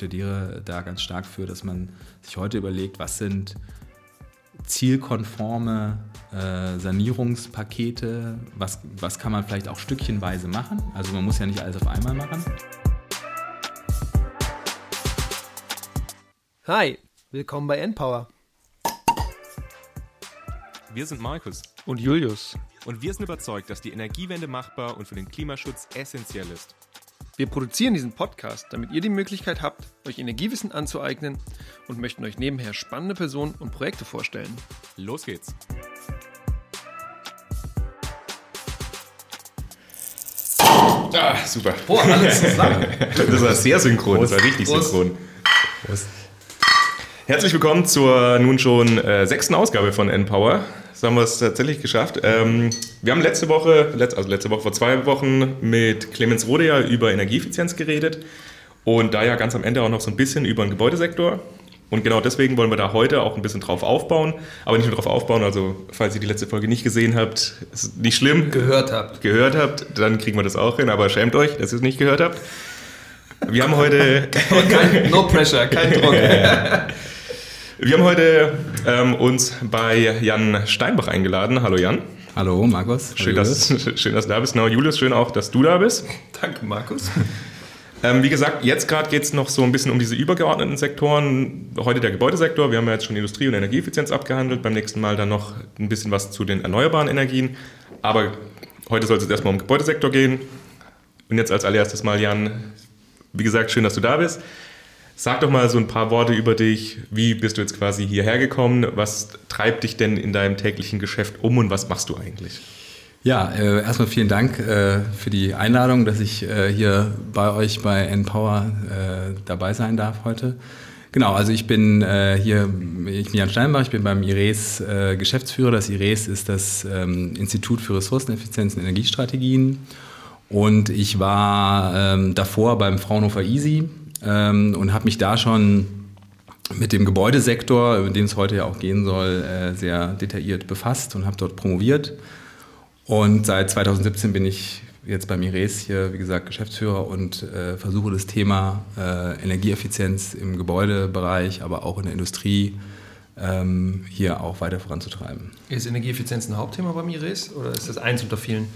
plädiere da ganz stark für, dass man sich heute überlegt, was sind zielkonforme äh, Sanierungspakete, was, was kann man vielleicht auch stückchenweise machen. Also man muss ja nicht alles auf einmal machen. Hi, willkommen bei Npower. Wir sind Markus und Julius und wir sind überzeugt, dass die Energiewende machbar und für den Klimaschutz essentiell ist. Wir produzieren diesen Podcast, damit ihr die Möglichkeit habt, euch Energiewissen anzueignen und möchten euch nebenher spannende Personen und Projekte vorstellen. Los geht's! Ah, super. Boah, alles zusammen. das war sehr synchron, Prost. das war richtig Prost. synchron. Prost. Herzlich willkommen zur nun schon äh, sechsten Ausgabe von Npower. So haben wir es tatsächlich geschafft. Ähm, wir haben letzte Woche, also letzte Woche vor zwei Wochen mit Clemens Rode ja über Energieeffizienz geredet und da ja ganz am Ende auch noch so ein bisschen über den Gebäudesektor. Und genau deswegen wollen wir da heute auch ein bisschen drauf aufbauen. Aber nicht nur drauf aufbauen, also falls ihr die letzte Folge nicht gesehen habt, ist nicht schlimm. Gehört habt. Gehört habt, dann kriegen wir das auch hin. Aber schämt euch, dass ihr es nicht gehört habt. Wir haben heute... no pressure, kein Druck. Wir haben heute ähm, uns bei Jan Steinbach eingeladen. Hallo Jan. Hallo Markus. Schön, dass, schön, dass du da bist. Genau, Julius, schön auch, dass du da bist. Danke, Markus. Ähm, wie gesagt, jetzt gerade geht es noch so ein bisschen um diese übergeordneten Sektoren. Heute der Gebäudesektor. Wir haben ja jetzt schon Industrie- und Energieeffizienz abgehandelt. Beim nächsten Mal dann noch ein bisschen was zu den erneuerbaren Energien. Aber heute soll es jetzt erstmal um den Gebäudesektor gehen. Und jetzt als allererstes mal, Jan, wie gesagt, schön, dass du da bist. Sag doch mal so ein paar Worte über dich. Wie bist du jetzt quasi hierher gekommen? Was treibt dich denn in deinem täglichen Geschäft um und was machst du eigentlich? Ja, äh, erstmal vielen Dank äh, für die Einladung, dass ich äh, hier bei euch bei Empower äh, dabei sein darf heute. Genau, also ich bin äh, hier, ich bin Jan Steinbach, ich bin beim IRES äh, Geschäftsführer. Das IRES ist das ähm, Institut für Ressourceneffizienz und Energiestrategien. Und ich war ähm, davor beim Fraunhofer Easy ähm, und habe mich da schon mit dem Gebäudesektor, in dem es heute ja auch gehen soll, äh, sehr detailliert befasst und habe dort promoviert. Und seit 2017 bin ich jetzt bei Mires hier, wie gesagt, Geschäftsführer und äh, versuche das Thema äh, Energieeffizienz im Gebäudebereich, aber auch in der Industrie ähm, hier auch weiter voranzutreiben. Ist Energieeffizienz ein Hauptthema bei Mires oder ist das eins unter vielen?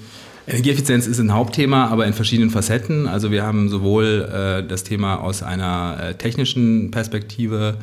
Energieeffizienz ist ein Hauptthema, aber in verschiedenen Facetten. Also wir haben sowohl äh, das Thema aus einer äh, technischen Perspektive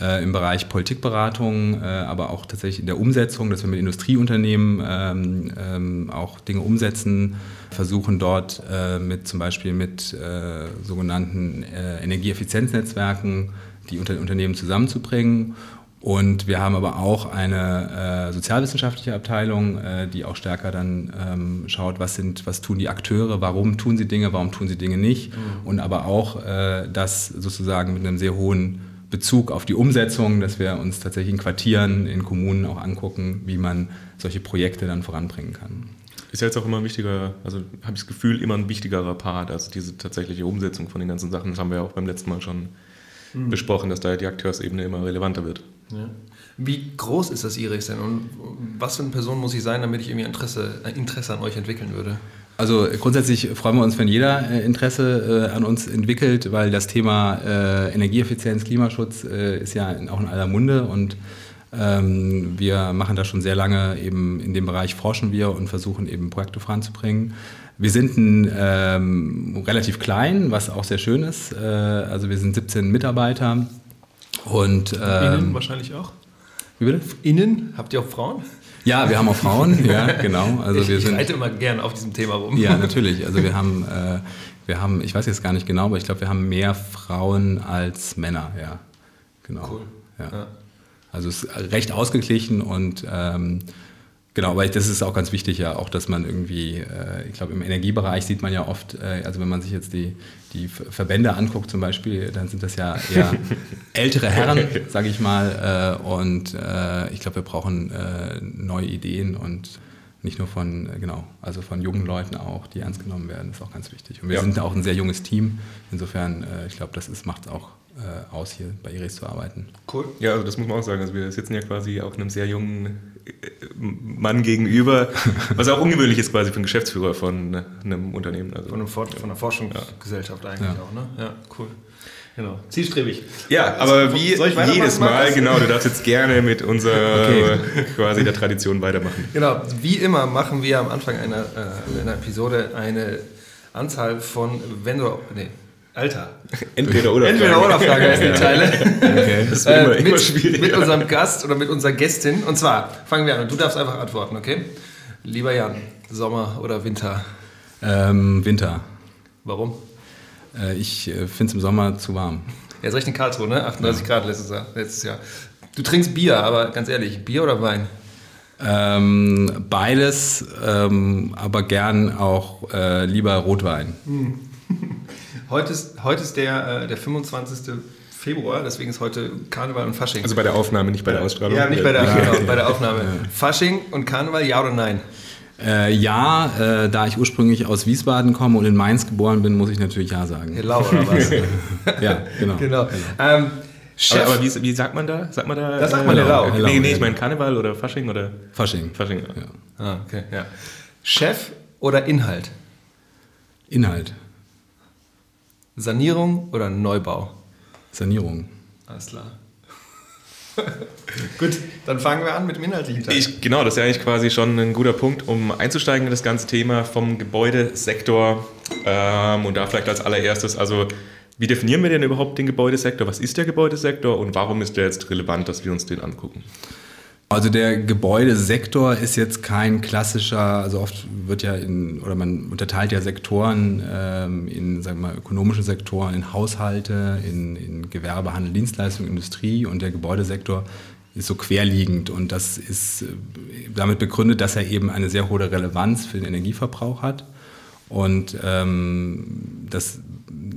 äh, im Bereich Politikberatung, äh, aber auch tatsächlich in der Umsetzung, dass wir mit Industrieunternehmen ähm, ähm, auch Dinge umsetzen, versuchen dort äh, mit zum Beispiel mit äh, sogenannten Energieeffizienznetzwerken die Unter Unternehmen zusammenzubringen und wir haben aber auch eine äh, sozialwissenschaftliche Abteilung, äh, die auch stärker dann ähm, schaut, was sind, was tun die Akteure, warum tun sie Dinge, warum tun sie Dinge nicht. Mhm. Und aber auch äh, das sozusagen mit einem sehr hohen Bezug auf die Umsetzung, dass wir uns tatsächlich in Quartieren, in Kommunen auch angucken, wie man solche Projekte dann voranbringen kann. Ist ja jetzt auch immer ein wichtiger, also habe ich das Gefühl, immer ein wichtigerer Part, also diese tatsächliche Umsetzung von den ganzen Sachen. Das haben wir ja auch beim letzten Mal schon mhm. besprochen, dass da die Akteursebene immer relevanter wird. Ja. Wie groß ist das Iris denn und was für eine Person muss ich sein, damit ich irgendwie Interesse, Interesse an euch entwickeln würde? Also grundsätzlich freuen wir uns, wenn jeder äh, Interesse äh, an uns entwickelt, weil das Thema äh, Energieeffizienz, Klimaschutz ist ja auch in aller Munde und ähm, wir machen da schon sehr lange eben in dem Bereich forschen wir und versuchen eben Projekte voranzubringen. Wir sind ein, ähm, relativ klein, was auch sehr schön ist. Äh, also wir sind 17 Mitarbeiter und ähm, Innen wahrscheinlich auch. Wie bitte? Innen habt ihr auch Frauen? Ja, wir haben auch Frauen, ja, genau. Also ich, wir sind, ich reite immer gern auf diesem Thema rum. Ja, natürlich. Also wir haben, äh, wir haben, ich weiß jetzt gar nicht genau, aber ich glaube, wir haben mehr Frauen als Männer, ja. Genau. Cool. Ja. ja. Also es ist recht ausgeglichen und ähm, Genau, aber das ist auch ganz wichtig ja, auch dass man irgendwie, äh, ich glaube im Energiebereich sieht man ja oft, äh, also wenn man sich jetzt die, die Verbände anguckt zum Beispiel, dann sind das ja eher ältere Herren, sage ich mal, äh, und äh, ich glaube wir brauchen äh, neue Ideen und nicht nur von, äh, genau, also von jungen Leuten auch, die ernst genommen werden, ist auch ganz wichtig. Und wir ja. sind auch ein sehr junges Team, insofern, ich glaube, das macht auch aus, hier bei Iris zu arbeiten. Cool. Ja, also das muss man auch sagen. Also wir sitzen ja quasi auch einem sehr jungen Mann gegenüber, was auch ungewöhnlich ist quasi für einen Geschäftsführer von einem Unternehmen. Also, von, einem von einer Forschungsgesellschaft ja. eigentlich ja. auch, ne? Ja, cool. Genau, zielstrebig. Ja, aber wie jedes Mal, genau, du darfst jetzt gerne mit unserer okay. quasi der Tradition weitermachen. Genau, wie immer machen wir am Anfang einer, äh, einer Episode eine Anzahl von, wenn du, nee, Alter. Entweder oder Frage. Entweder oder Frage heißen die Teile. Okay, das wird immer, äh, immer schwierig. Mit unserem Gast oder mit unserer Gästin. Und zwar, fangen wir an du darfst einfach antworten, okay? Lieber Jan, Sommer oder Winter? Ähm, Winter. Warum? Äh, ich äh, finde es im Sommer zu warm. Er ist recht in Karlsruhe, ne? 38 ja. Grad letztes Jahr, letztes Jahr. Du trinkst Bier, aber ganz ehrlich, Bier oder Wein? Ähm, beides, ähm, aber gern auch äh, lieber Rotwein. Hm. heute, ist, heute ist der, äh, der 25. Februar, deswegen ist heute Karneval und Fasching. Also bei der Aufnahme, nicht bei der Ausstrahlung? Ja, nicht bei der, ja. Genau, bei der Aufnahme. Fasching und Karneval, ja oder nein? Äh, ja, äh, da ich ursprünglich aus Wiesbaden komme und in Mainz geboren bin, muss ich natürlich ja sagen. Hello, oder was? ja, genau. genau. Ähm, Chef, aber, aber wie, wie, sagt man da? Sagt man da? Das sagt man Hello. Hello. Nee, nee, ich meine Karneval oder Fasching oder? Fasching. Fasching, ja. Ah, okay, ja. Chef oder Inhalt? Inhalt. Sanierung oder Neubau? Sanierung. Alles klar. Gut, dann fangen wir an mit dem inhaltlichen Teil. Ich, genau, das ist ja eigentlich quasi schon ein guter Punkt, um einzusteigen in das ganze Thema vom Gebäudesektor. Ähm, und da vielleicht als allererstes, also wie definieren wir denn überhaupt den Gebäudesektor? Was ist der Gebäudesektor und warum ist der jetzt relevant, dass wir uns den angucken? Also der Gebäudesektor ist jetzt kein klassischer, also oft wird ja in, oder man unterteilt ja Sektoren ähm, in, sagen wir mal, ökonomische Sektoren, in Haushalte, in, in Gewerbe, Handel, Dienstleistung, Industrie. Und der Gebäudesektor ist so querliegend. Und das ist äh, damit begründet, dass er eben eine sehr hohe Relevanz für den Energieverbrauch hat. Und ähm, das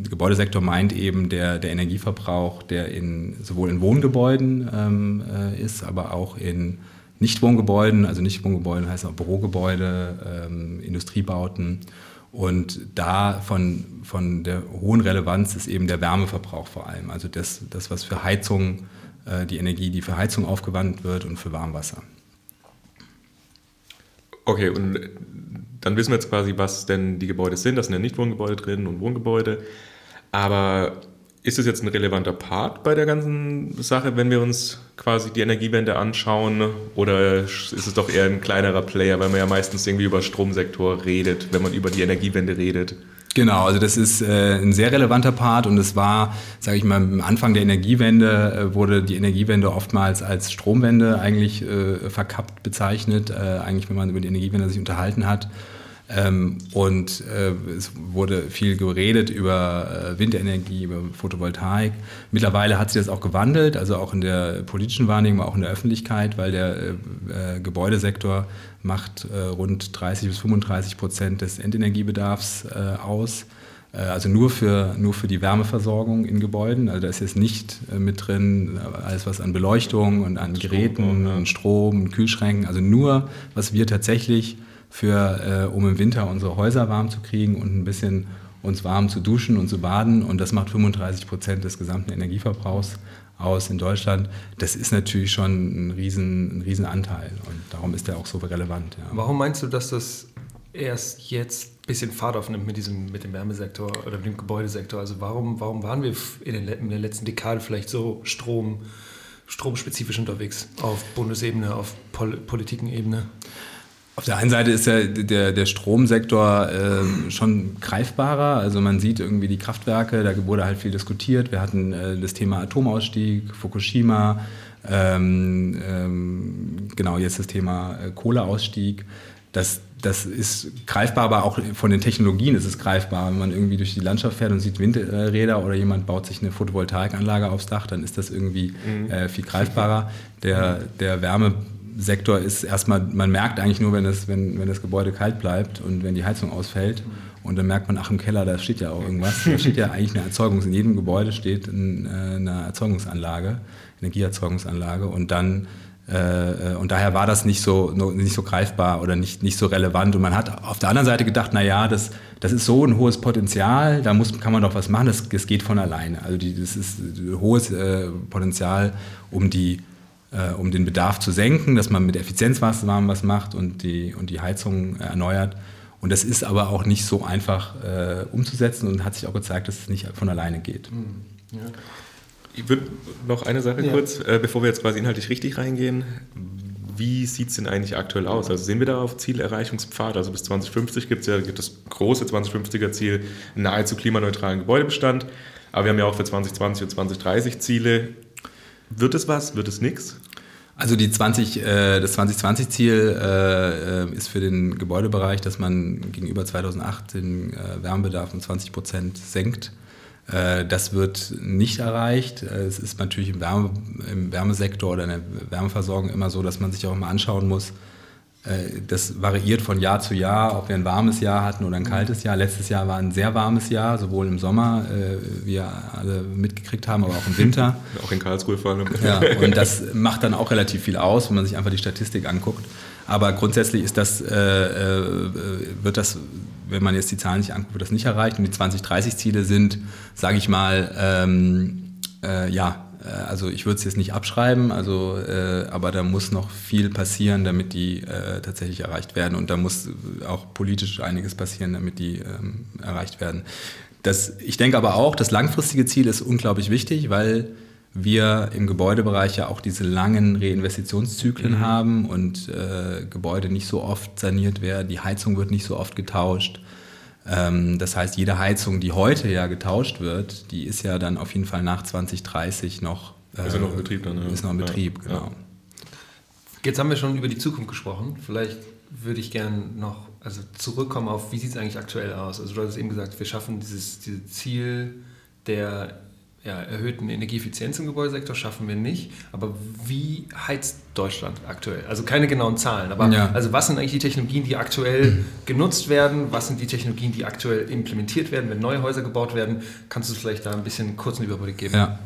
Gebäudesektor meint eben der, der Energieverbrauch, der in, sowohl in Wohngebäuden ähm, äh, ist, aber auch in Nichtwohngebäuden, also Nichtwohngebäuden heißt auch Bürogebäude, ähm, Industriebauten. Und da von, von der hohen Relevanz ist eben der Wärmeverbrauch vor allem, also das, das was für Heizung, äh, die Energie, die für Heizung aufgewandt wird und für Warmwasser. Okay, und dann wissen wir jetzt quasi, was denn die Gebäude sind. Das sind ja Nichtwohngebäude drin und Wohngebäude. Aber ist es jetzt ein relevanter Part bei der ganzen Sache, wenn wir uns quasi die Energiewende anschauen? Oder ist es doch eher ein kleinerer Player, weil man ja meistens irgendwie über Stromsektor redet, wenn man über die Energiewende redet? Genau, also das ist äh, ein sehr relevanter Part und es war, sage ich mal, am Anfang der Energiewende äh, wurde die Energiewende oftmals als Stromwende eigentlich äh, verkappt bezeichnet, äh, eigentlich wenn man über die Energiewende sich unterhalten hat. Ähm, und äh, es wurde viel geredet über äh, Windenergie, über Photovoltaik. Mittlerweile hat sich das auch gewandelt, also auch in der politischen Wahrnehmung, auch in der Öffentlichkeit, weil der äh, Gebäudesektor macht äh, rund 30 bis 35 Prozent des Endenergiebedarfs äh, aus. Äh, also nur für, nur für die Wärmeversorgung in Gebäuden. Also da ist jetzt nicht mit drin alles, was an Beleuchtung und an Geräten Strom, ja. und Strom und Kühlschränken. Also nur, was wir tatsächlich für, äh, um im Winter unsere Häuser warm zu kriegen und ein bisschen uns warm zu duschen und zu baden. Und das macht 35 Prozent des gesamten Energieverbrauchs aus in Deutschland. Das ist natürlich schon ein riesen, ein riesen Anteil und darum ist der auch so relevant. Ja. Warum meinst du, dass das erst jetzt ein bisschen Fahrt aufnimmt mit, diesem, mit dem Wärmesektor oder mit dem Gebäudesektor? Also warum, warum waren wir in, den, in der letzten Dekade vielleicht so Strom, stromspezifisch unterwegs auf Bundesebene, auf Pol Politikenebene? Auf der einen Seite ist ja der, der Stromsektor äh, schon greifbarer. Also man sieht irgendwie die Kraftwerke, da wurde halt viel diskutiert. Wir hatten äh, das Thema Atomausstieg, Fukushima, ähm, ähm, genau jetzt das Thema äh, Kohleausstieg. Das, das ist greifbar, aber auch von den Technologien ist es greifbar. Wenn man irgendwie durch die Landschaft fährt und sieht Windräder oder jemand baut sich eine Photovoltaikanlage aufs Dach, dann ist das irgendwie mhm. äh, viel greifbarer. Der, der Wärme Sektor ist erstmal, man merkt eigentlich nur, wenn das, wenn, wenn das Gebäude kalt bleibt und wenn die Heizung ausfällt. Und dann merkt man, ach im Keller, da steht ja auch irgendwas. Da steht ja eigentlich eine Erzeugungs, in jedem Gebäude steht eine Erzeugungsanlage, Energieerzeugungsanlage. Und dann äh, und daher war das nicht so, nicht so greifbar oder nicht, nicht so relevant. Und man hat auf der anderen Seite gedacht, na ja, das, das ist so ein hohes Potenzial, da muss, kann man doch was machen, das, das geht von alleine. Also die, das ist ein hohes äh, Potenzial, um die äh, um den Bedarf zu senken, dass man mit Effizienzmaßnahmen was macht und die, und die Heizung erneuert. Und das ist aber auch nicht so einfach äh, umzusetzen und hat sich auch gezeigt, dass es nicht von alleine geht. Hm. Ja. Ich würde noch eine Sache ja. kurz, äh, bevor wir jetzt quasi inhaltlich richtig reingehen. Wie sieht es denn eigentlich aktuell aus? Also sehen wir da auf Zielerreichungspfad? Also bis 2050 gibt es ja gibt das große 2050er Ziel, nahezu klimaneutralen Gebäudebestand. Aber wir haben ja auch für 2020 und 2030 Ziele. Wird es was? Wird es nichts? Also die 20, äh, das 2020-Ziel äh, äh, ist für den Gebäudebereich, dass man gegenüber 2008 den äh, Wärmebedarf um 20 Prozent senkt. Das wird nicht erreicht. Es ist natürlich im, Wärme, im Wärmesektor oder in der Wärmeversorgung immer so, dass man sich auch mal anschauen muss, das variiert von Jahr zu Jahr, ob wir ein warmes Jahr hatten oder ein kaltes Jahr. Letztes Jahr war ein sehr warmes Jahr, sowohl im Sommer, wie wir alle mitgekriegt haben, aber auch im Winter. auch in Karlsruhe vor allem. Ja, und das macht dann auch relativ viel aus, wenn man sich einfach die Statistik anguckt. Aber grundsätzlich ist das, äh, wird das, wenn man jetzt die Zahlen sich anguckt, wird das nicht erreicht. Und die 2030-Ziele sind, sage ich mal, ähm, äh, ja, äh, also ich würde es jetzt nicht abschreiben, also, äh, aber da muss noch viel passieren, damit die äh, tatsächlich erreicht werden. Und da muss auch politisch einiges passieren, damit die ähm, erreicht werden. Das, ich denke aber auch, das langfristige Ziel ist unglaublich wichtig, weil wir im Gebäudebereich ja auch diese langen Reinvestitionszyklen mhm. haben und äh, Gebäude nicht so oft saniert werden, die Heizung wird nicht so oft getauscht. Ähm, das heißt, jede Heizung, die heute ja getauscht wird, die ist ja dann auf jeden Fall nach 2030 noch, äh, ist ja noch in Betrieb dann. Ja. Ist noch in Betrieb, ja, genau. Jetzt haben wir schon über die Zukunft gesprochen. Vielleicht würde ich gerne noch also zurückkommen auf, wie sieht es eigentlich aktuell aus? Also du hast eben gesagt, wir schaffen dieses, dieses Ziel der ja, erhöhten Energieeffizienz im Gebäudesektor schaffen wir nicht. Aber wie heizt Deutschland aktuell? Also keine genauen Zahlen, aber ja. also was sind eigentlich die Technologien, die aktuell genutzt werden? Was sind die Technologien, die aktuell implementiert werden, wenn neue Häuser gebaut werden? Kannst du vielleicht da ein bisschen kurzen Überblick geben? Ja.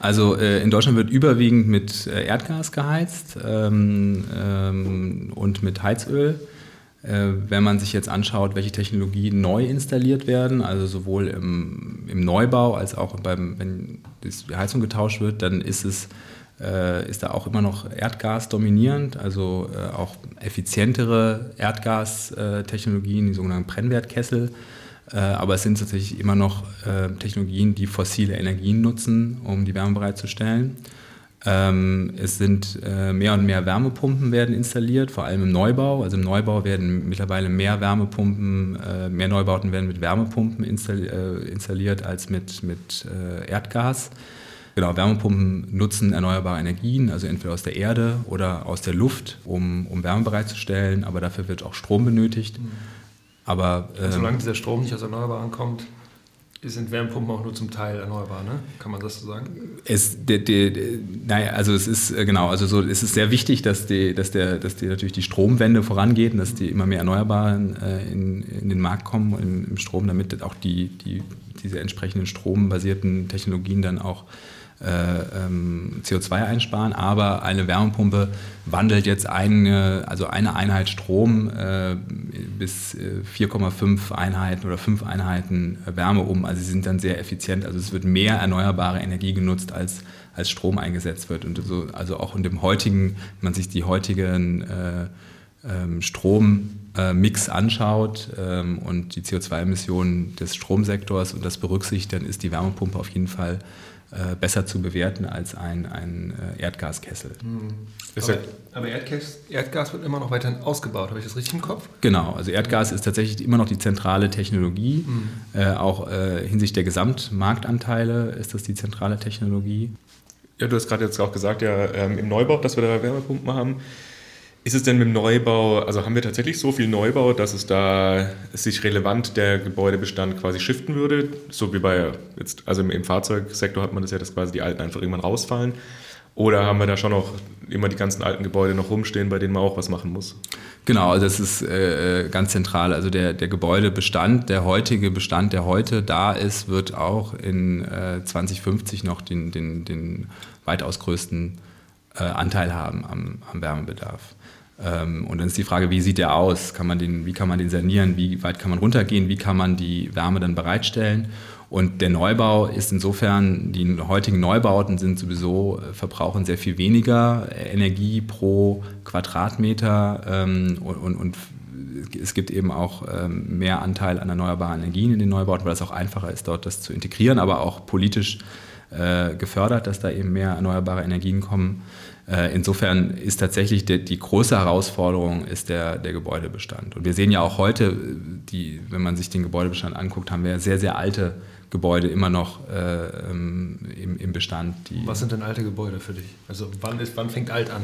Also äh, in Deutschland wird überwiegend mit äh, Erdgas geheizt ähm, ähm, und mit Heizöl. Äh, wenn man sich jetzt anschaut, welche Technologien neu installiert werden, also sowohl im, im Neubau als auch beim, wenn die Heizung getauscht wird, dann ist es äh, ist da auch immer noch Erdgas dominierend, also äh, auch effizientere Erdgastechnologien, die sogenannten Brennwertkessel. aber es sind tatsächlich immer noch Technologien, die fossile Energien nutzen, um die Wärme bereitzustellen. Ähm, es sind äh, mehr und mehr Wärmepumpen werden installiert, vor allem im Neubau. Also im Neubau werden mittlerweile mehr Wärmepumpen, äh, mehr Neubauten werden mit Wärmepumpen installi äh, installiert als mit, mit äh, Erdgas. Genau, Wärmepumpen nutzen erneuerbare Energien, also entweder aus der Erde oder aus der Luft, um, um Wärme bereitzustellen, aber dafür wird auch Strom benötigt. Mhm. Aber, ähm, solange dieser Strom nicht aus Erneuerbaren kommt, sind Wärmepumpen auch nur zum Teil erneuerbar, ne? Kann man das so sagen? Es, de, de, de, naja, also es ist äh, genau, also so, es ist sehr wichtig, dass die, dass der, dass die natürlich die Stromwende vorangeht und dass die immer mehr Erneuerbaren äh, in, in den Markt kommen in, im Strom, damit auch die, die, diese entsprechenden strombasierten Technologien dann auch ähm, CO2 einsparen, aber eine Wärmepumpe wandelt jetzt eine, also eine Einheit Strom äh, bis 4,5 äh, Einheiten oder 5 Einheiten Wärme um. Also sie sind dann sehr effizient. Also es wird mehr erneuerbare Energie genutzt, als, als Strom eingesetzt wird. Und so, also auch in dem heutigen, wenn man sich die heutigen äh, ähm, Strommix anschaut ähm, und die CO2-Emissionen des Stromsektors und das berücksichtigt, dann ist die Wärmepumpe auf jeden Fall äh, besser zu bewerten als ein, ein äh, Erdgaskessel. Mhm. Aber, aber Erdgas, Erdgas, wird immer noch weiterhin ausgebaut, habe ich das richtig im Kopf? Genau, also Erdgas ist tatsächlich immer noch die zentrale Technologie. Mhm. Äh, auch äh, hinsichtlich der Gesamtmarktanteile ist das die zentrale Technologie. Ja, du hast gerade jetzt auch gesagt, ja, ähm, im Neubau, dass wir da Wärmepumpen haben. Ist es denn mit dem Neubau, also haben wir tatsächlich so viel Neubau, dass es da sich relevant der Gebäudebestand quasi shiften würde? So wie bei jetzt, also im, Fahrzeugsektor hat man das ja, dass quasi die alten einfach irgendwann rausfallen. Oder haben wir da schon noch immer die ganzen alten Gebäude noch rumstehen, bei denen man auch was machen muss? Genau, also das ist äh, ganz zentral. Also der, der Gebäudebestand, der heutige Bestand, der heute da ist, wird auch in äh, 2050 noch den, den, den weitaus größten äh, Anteil haben am, am Wärmebedarf. Ähm, und dann ist die Frage, wie sieht der aus? Kann man den, wie kann man den sanieren? Wie weit kann man runtergehen? Wie kann man die Wärme dann bereitstellen? Und der Neubau ist insofern, die heutigen Neubauten sind sowieso, äh, verbrauchen sehr viel weniger Energie pro Quadratmeter ähm, und, und, und es gibt eben auch ähm, mehr Anteil an erneuerbaren Energien in den Neubauten, weil es auch einfacher ist, dort das zu integrieren, aber auch politisch äh, gefördert, dass da eben mehr erneuerbare Energien kommen. Äh, insofern ist tatsächlich die, die, große Herausforderung ist der, der Gebäudebestand. Und wir sehen ja auch heute, die, wenn man sich den Gebäudebestand anguckt, haben wir sehr, sehr alte Gebäude immer noch äh, im, im, Bestand. Was sind denn alte Gebäude für dich? Also wann, ist, wann fängt alt an?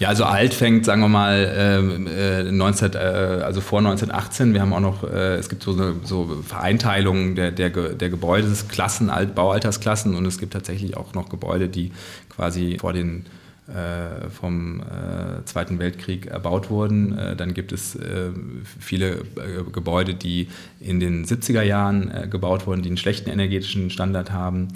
Ja, also alt fängt, sagen wir mal, äh, 19, äh, also vor 1918. Wir haben auch noch, äh, es gibt so eine so Vereinteilung der, der, der Gebäudesklassen, Alt, Baualtersklassen und es gibt tatsächlich auch noch Gebäude, die quasi vor den vom äh, Zweiten Weltkrieg erbaut wurden. Äh, dann gibt es äh, viele äh, Gebäude, die in den 70er Jahren äh, gebaut wurden, die einen schlechten energetischen Standard haben.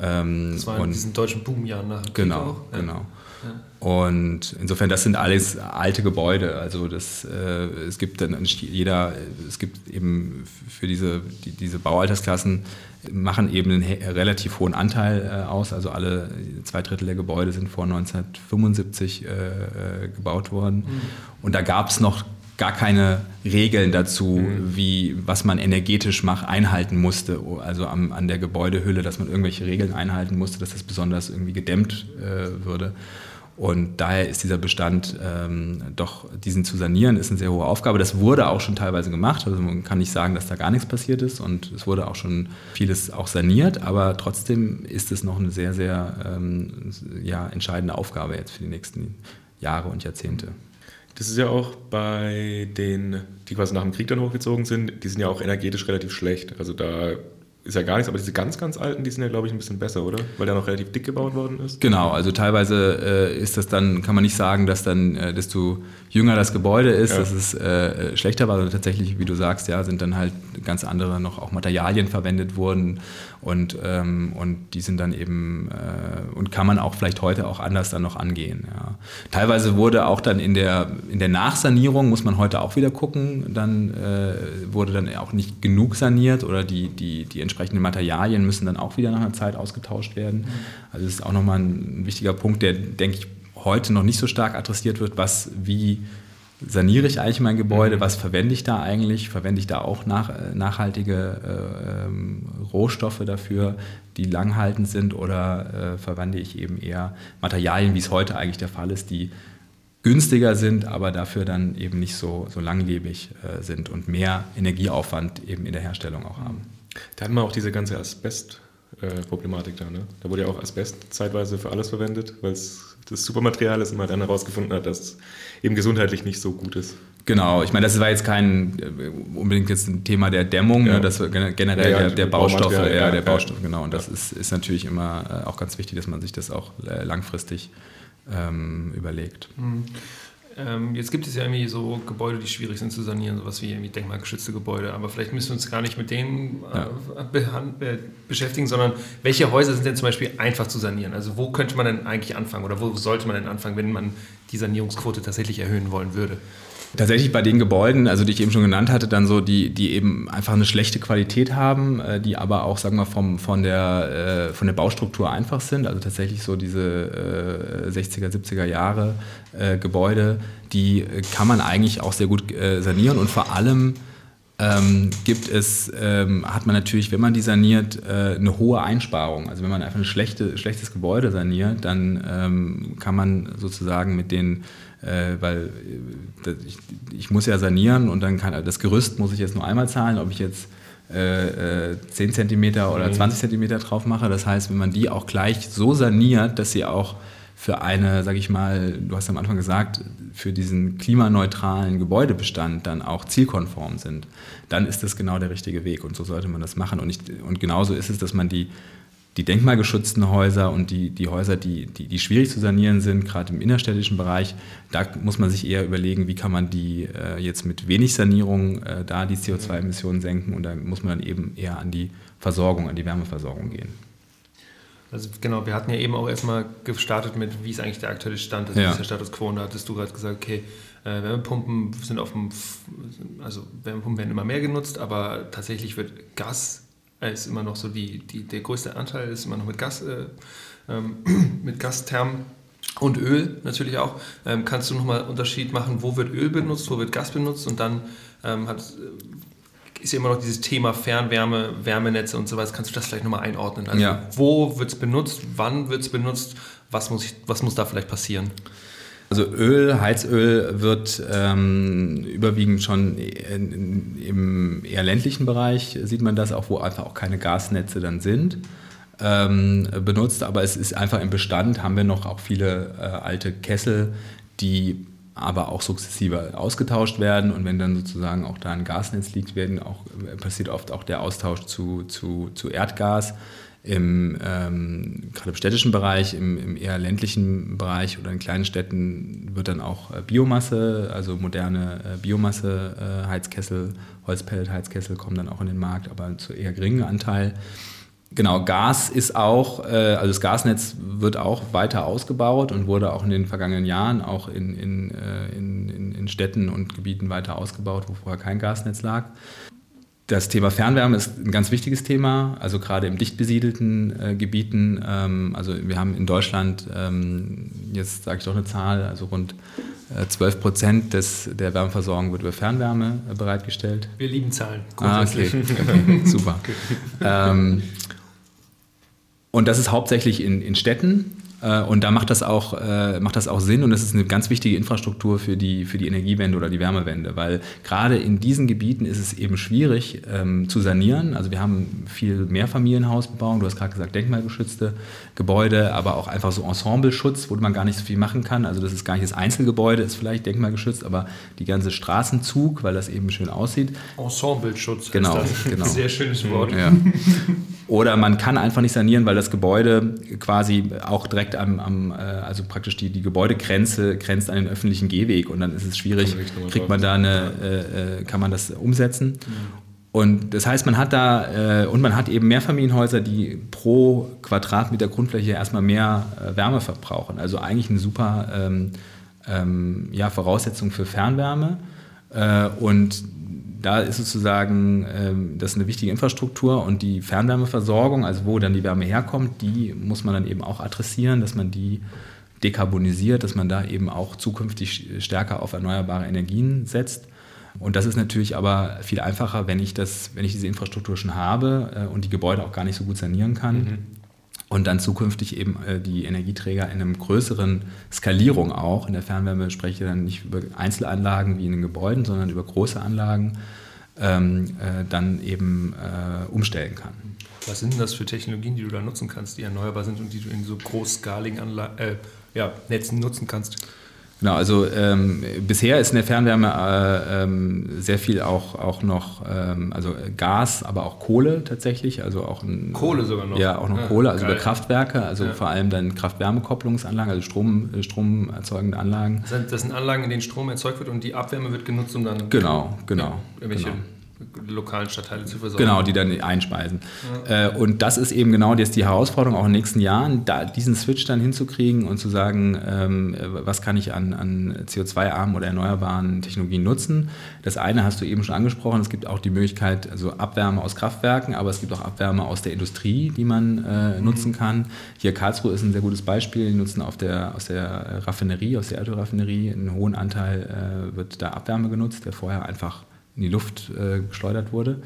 Ähm, das war in diesen deutschen Boomjahren nach Krieg Genau, auch. genau. Ja. Und insofern, das sind alles alte Gebäude. Also das, es gibt dann jeder, es gibt eben für diese, die, diese Baualtersklassen machen eben einen relativ hohen Anteil äh, aus. Also alle zwei Drittel der Gebäude sind vor 1975 äh, äh, gebaut worden. Mhm. Und da gab es noch gar keine Regeln dazu, mhm. wie was man energetisch mach, einhalten musste, also am, an der Gebäudehülle, dass man irgendwelche Regeln einhalten musste, dass das besonders irgendwie gedämmt äh, würde. Und daher ist dieser Bestand ähm, doch, diesen zu sanieren, ist eine sehr hohe Aufgabe. Das wurde auch schon teilweise gemacht. Also man kann nicht sagen, dass da gar nichts passiert ist. Und es wurde auch schon vieles auch saniert. Aber trotzdem ist es noch eine sehr, sehr ähm, ja, entscheidende Aufgabe jetzt für die nächsten Jahre und Jahrzehnte. Das ist ja auch bei den, die quasi nach dem Krieg dann hochgezogen sind, die sind ja auch energetisch relativ schlecht. Also da ist ja gar nichts, aber diese ganz, ganz alten, die sind ja, glaube ich, ein bisschen besser, oder? Weil der noch relativ dick gebaut worden ist. Genau, also teilweise äh, ist das dann, kann man nicht sagen, dass dann, äh, desto jünger das Gebäude ist, ja. dass es äh, schlechter war, sondern tatsächlich, wie du sagst, ja, sind dann halt ganz andere noch auch Materialien verwendet worden und, ähm, und die sind dann eben äh, und kann man auch vielleicht heute auch anders dann noch angehen. Ja. Teilweise wurde auch dann in der, in der Nachsanierung, muss man heute auch wieder gucken, dann äh, wurde dann auch nicht genug saniert oder die, die, die entsprechenden Materialien müssen dann auch wieder nach einer Zeit ausgetauscht werden. Also das ist auch nochmal ein wichtiger Punkt, der, denke ich, heute noch nicht so stark adressiert wird, was wie saniere ich eigentlich mein Gebäude, mhm. was verwende ich da eigentlich, verwende ich da auch nach, äh, nachhaltige äh, ähm, Rohstoffe dafür, die langhaltend sind oder äh, verwende ich eben eher Materialien, wie es heute eigentlich der Fall ist, die günstiger sind, aber dafür dann eben nicht so, so langlebig äh, sind und mehr Energieaufwand eben in der Herstellung auch haben. Da hatten wir auch diese ganze Asbest-Problematik da. Ne? Da wurde ja auch Asbest zeitweise für alles verwendet, weil es das Supermaterial ist und man dann herausgefunden hat, dass es eben gesundheitlich nicht so gut ist. Genau, ich meine, das war jetzt kein äh, unbedingt jetzt ein Thema der Dämmung, ja. ne, das generell ja, der, der Baustoffe, ja, der Baustoffe, genau. Und das ist, ist natürlich immer äh, auch ganz wichtig, dass man sich das auch äh, langfristig ähm, überlegt. Mhm. Ähm, jetzt gibt es ja irgendwie so Gebäude, die schwierig sind zu sanieren, sowas wie irgendwie denkmalgeschützte Gebäude. Aber vielleicht müssen wir uns gar nicht mit denen äh, äh, beschäftigen, sondern welche Häuser sind denn zum Beispiel einfach zu sanieren? Also wo könnte man denn eigentlich anfangen oder wo sollte man denn anfangen, wenn man die Sanierungsquote tatsächlich erhöhen wollen würde? Tatsächlich bei den Gebäuden, also die ich eben schon genannt hatte, dann so, die, die eben einfach eine schlechte Qualität haben, äh, die aber auch, sagen wir, vom, von, der, äh, von der Baustruktur einfach sind. Also tatsächlich so diese äh, 60er, 70er Jahre äh, Gebäude, die kann man eigentlich auch sehr gut äh, sanieren und vor allem ähm, gibt es, ähm, hat man natürlich, wenn man die saniert, äh, eine hohe Einsparung. Also wenn man einfach ein schlechte, schlechtes Gebäude saniert, dann ähm, kann man sozusagen mit den äh, weil äh, ich, ich, muss ja sanieren und dann kann das Gerüst muss ich jetzt nur einmal zahlen, ob ich jetzt äh, 10 äh, cm oder 20 cm drauf mache. Das heißt, wenn man die auch gleich so saniert, dass sie auch für eine, sag ich mal, du hast am Anfang gesagt, für diesen klimaneutralen Gebäudebestand dann auch zielkonform sind, dann ist das genau der richtige Weg und so sollte man das machen. Und, ich, und genauso ist es, dass man die die denkmalgeschützten Häuser und die, die Häuser, die, die, die schwierig zu sanieren sind, gerade im innerstädtischen Bereich, da muss man sich eher überlegen, wie kann man die äh, jetzt mit wenig Sanierung äh, da die CO2-Emissionen senken und da muss man dann eben eher an die Versorgung, an die Wärmeversorgung gehen. Also genau, wir hatten ja eben auch erstmal gestartet mit, wie ist eigentlich der aktuelle Stand, also ja. ist der Status quo und da hattest du gerade gesagt, okay, äh, Wärmepumpen sind auf dem, also Wärmepumpen werden immer mehr genutzt, aber tatsächlich wird Gas ist immer noch so die, die, der größte Anteil ist immer noch mit Gas, äh, ähm, mit Gasthermen und Öl natürlich auch. Ähm, kannst du nochmal Unterschied machen, wo wird Öl benutzt, wo wird Gas benutzt und dann ähm, hat, ist ja immer noch dieses Thema Fernwärme, Wärmenetze und so weiter. Kannst du das vielleicht nochmal einordnen? Also ja. wo wird es benutzt, wann wird es benutzt, was muss, ich, was muss da vielleicht passieren? Also Öl, Heizöl wird ähm, überwiegend schon in, im eher ländlichen Bereich, sieht man das auch, wo einfach auch keine Gasnetze dann sind, ähm, benutzt. Aber es ist einfach im Bestand, haben wir noch auch viele äh, alte Kessel, die aber auch sukzessive ausgetauscht werden. Und wenn dann sozusagen auch da ein Gasnetz liegt, werden auch, passiert oft auch der Austausch zu, zu, zu Erdgas im, ähm, gerade im städtischen Bereich, im, im, eher ländlichen Bereich oder in kleinen Städten wird dann auch äh, Biomasse, also moderne äh, Biomasse, äh, Heizkessel, Holzpellet-Heizkessel kommen dann auch in den Markt, aber zu eher geringen Anteil. Genau, Gas ist auch, äh, also das Gasnetz wird auch weiter ausgebaut und wurde auch in den vergangenen Jahren auch in, in, äh, in, in Städten und Gebieten weiter ausgebaut, wo vorher kein Gasnetz lag. Das Thema Fernwärme ist ein ganz wichtiges Thema, also gerade im dicht besiedelten äh, Gebieten. Ähm, also wir haben in Deutschland, ähm, jetzt sage ich doch eine Zahl, also rund äh, 12 Prozent des, der Wärmeversorgung wird über Fernwärme äh, bereitgestellt. Wir lieben Zahlen. Ah, okay. okay. super. Ähm, und das ist hauptsächlich in, in Städten. Äh, und da macht das, auch, äh, macht das auch Sinn und das ist eine ganz wichtige Infrastruktur für die, für die Energiewende oder die Wärmewende, weil gerade in diesen Gebieten ist es eben schwierig ähm, zu sanieren. Also wir haben viel Mehrfamilienhausbebauung, du hast gerade gesagt denkmalgeschützte Gebäude, aber auch einfach so Ensembleschutz, wo man gar nicht so viel machen kann. Also das ist gar nicht das Einzelgebäude, ist vielleicht denkmalgeschützt, aber die ganze Straßenzug, weil das eben schön aussieht. Ensembleschutz, genau, genau. Sehr schönes Wort. Ja. Oder man kann einfach nicht sanieren, weil das Gebäude quasi auch direkt am, am äh, also praktisch die, die Gebäudegrenze grenzt an den öffentlichen Gehweg und dann ist es schwierig, kriegt man da eine, äh, äh, kann man das umsetzen. Mhm. Und das heißt, man hat da, äh, und man hat eben Mehrfamilienhäuser, die pro Quadratmeter Grundfläche erstmal mehr äh, Wärme verbrauchen. Also eigentlich eine super ähm, ähm, ja, Voraussetzung für Fernwärme. Äh, und da ist sozusagen ähm, das ist eine wichtige Infrastruktur und die Fernwärmeversorgung, also wo dann die Wärme herkommt, die muss man dann eben auch adressieren, dass man die dekarbonisiert, dass man da eben auch zukünftig stärker auf erneuerbare Energien setzt. Und das ist natürlich aber viel einfacher, wenn ich, das, wenn ich diese Infrastruktur schon habe äh, und die Gebäude auch gar nicht so gut sanieren kann. Mhm und dann zukünftig eben äh, die Energieträger in einem größeren Skalierung auch. In der Fernwärme spreche ich dann nicht über Einzelanlagen wie in den Gebäuden, sondern über große Anlagen ähm, äh, dann eben äh, umstellen kann. Was sind denn das für Technologien, die du da nutzen kannst, die erneuerbar sind und die du in so großskaligen Anla äh, ja, Netzen nutzen kannst? Genau, also ähm, bisher ist in der Fernwärme äh, ähm, sehr viel auch, auch noch, ähm, also Gas, aber auch Kohle tatsächlich. Also auch ein, Kohle sogar noch? Ja, auch noch ja, Kohle, also geil. über Kraftwerke, also ja. vor allem dann Kraft-Wärme-Kopplungsanlagen, also Strom, äh, stromerzeugende Anlagen. Das sind, das sind Anlagen, in denen Strom erzeugt wird und die Abwärme wird genutzt, um dann... Genau, genau. irgendwelche genau lokalen Stadtteile zu versorgen. Genau, die dann einspeisen. Ja. Äh, und das ist eben genau jetzt die Herausforderung auch in den nächsten Jahren, da diesen Switch dann hinzukriegen und zu sagen, ähm, was kann ich an, an CO2-armen oder erneuerbaren Technologien nutzen. Das eine hast du eben schon angesprochen, es gibt auch die Möglichkeit, also Abwärme aus Kraftwerken, aber es gibt auch Abwärme aus der Industrie, die man äh, mhm. nutzen kann. Hier Karlsruhe ist ein sehr gutes Beispiel, die nutzen auf der, aus der Raffinerie, aus der Erdölraffinerie, einen hohen Anteil äh, wird da Abwärme genutzt, der vorher einfach in die Luft äh, geschleudert wurde.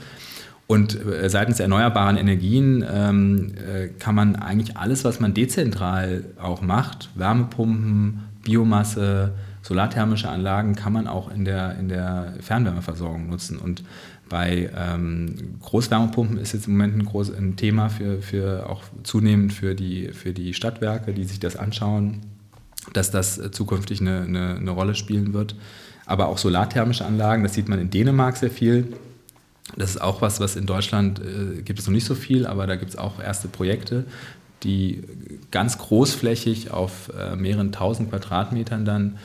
Und äh, seitens erneuerbaren Energien ähm, äh, kann man eigentlich alles, was man dezentral auch macht, Wärmepumpen, Biomasse, solarthermische Anlagen, kann man auch in der, in der Fernwärmeversorgung nutzen. Und bei ähm, Großwärmepumpen ist jetzt im Moment ein, groß, ein Thema für, für auch zunehmend für die, für die Stadtwerke, die sich das anschauen, dass das zukünftig eine, eine, eine Rolle spielen wird aber auch solarthermische Anlagen. Das sieht man in Dänemark sehr viel. Das ist auch was, was in Deutschland äh, gibt es noch nicht so viel, aber da gibt es auch erste Projekte, die ganz großflächig auf äh, mehreren tausend Quadratmetern dann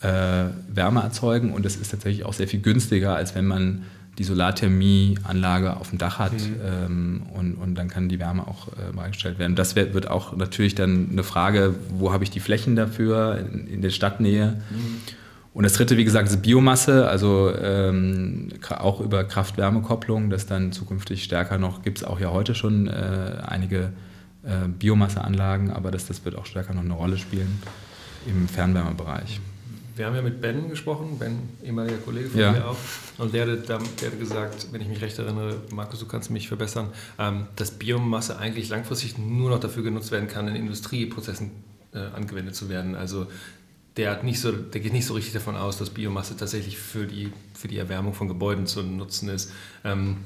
äh, Wärme erzeugen. Und es ist tatsächlich auch sehr viel günstiger, als wenn man die Solarthermieanlage auf dem Dach hat mhm. ähm, und, und dann kann die Wärme auch äh, bereitgestellt werden. Das wird, wird auch natürlich dann eine Frage, wo habe ich die Flächen dafür in, in der Stadtnähe. Mhm. Und das dritte, wie gesagt, ist Biomasse, also ähm, auch über Kraft-Wärme-Kopplung, das dann zukünftig stärker noch, gibt es auch ja heute schon äh, einige äh, Biomasseanlagen, aber das, das wird auch stärker noch eine Rolle spielen im Fernwärmebereich. Wir haben ja mit Ben gesprochen, Ben, ehemaliger Kollege von ja. mir auch, und der hat, der hat gesagt, wenn ich mich recht erinnere, Markus, du kannst mich verbessern, ähm, dass Biomasse eigentlich langfristig nur noch dafür genutzt werden kann, in Industrieprozessen äh, angewendet zu werden. Also der, hat nicht so, der geht nicht so richtig davon aus, dass Biomasse tatsächlich für die, für die Erwärmung von Gebäuden zu nutzen ist. Ähm,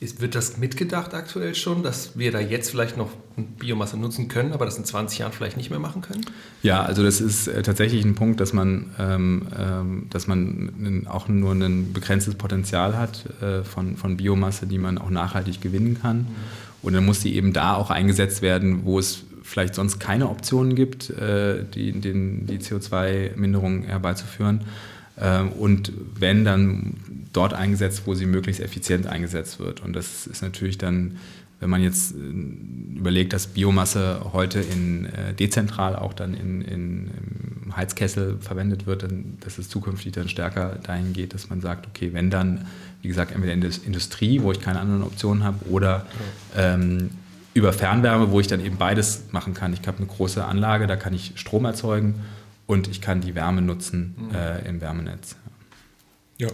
ist, wird das mitgedacht aktuell schon, dass wir da jetzt vielleicht noch Biomasse nutzen können, aber das in 20 Jahren vielleicht nicht mehr machen können? Ja, also das ist äh, tatsächlich ein Punkt, dass man, ähm, ähm, dass man auch nur ein begrenztes Potenzial hat äh, von, von Biomasse, die man auch nachhaltig gewinnen kann. Mhm. Und dann muss die eben da auch eingesetzt werden, wo es vielleicht sonst keine Optionen gibt, äh, die, den, die CO2-Minderung herbeizuführen. Ähm, und wenn, dann dort eingesetzt, wo sie möglichst effizient eingesetzt wird. Und das ist natürlich dann, wenn man jetzt äh, überlegt, dass Biomasse heute in, äh, dezentral auch dann in, in, im Heizkessel verwendet wird, dann, dass es zukünftig dann stärker dahin geht, dass man sagt, okay, wenn dann, wie gesagt, entweder in der Industrie, wo ich keine anderen Optionen habe, oder ähm, über Fernwärme, wo ich dann eben beides machen kann. Ich habe eine große Anlage, da kann ich Strom erzeugen und ich kann die Wärme nutzen mhm. äh, im Wärmenetz. Ja.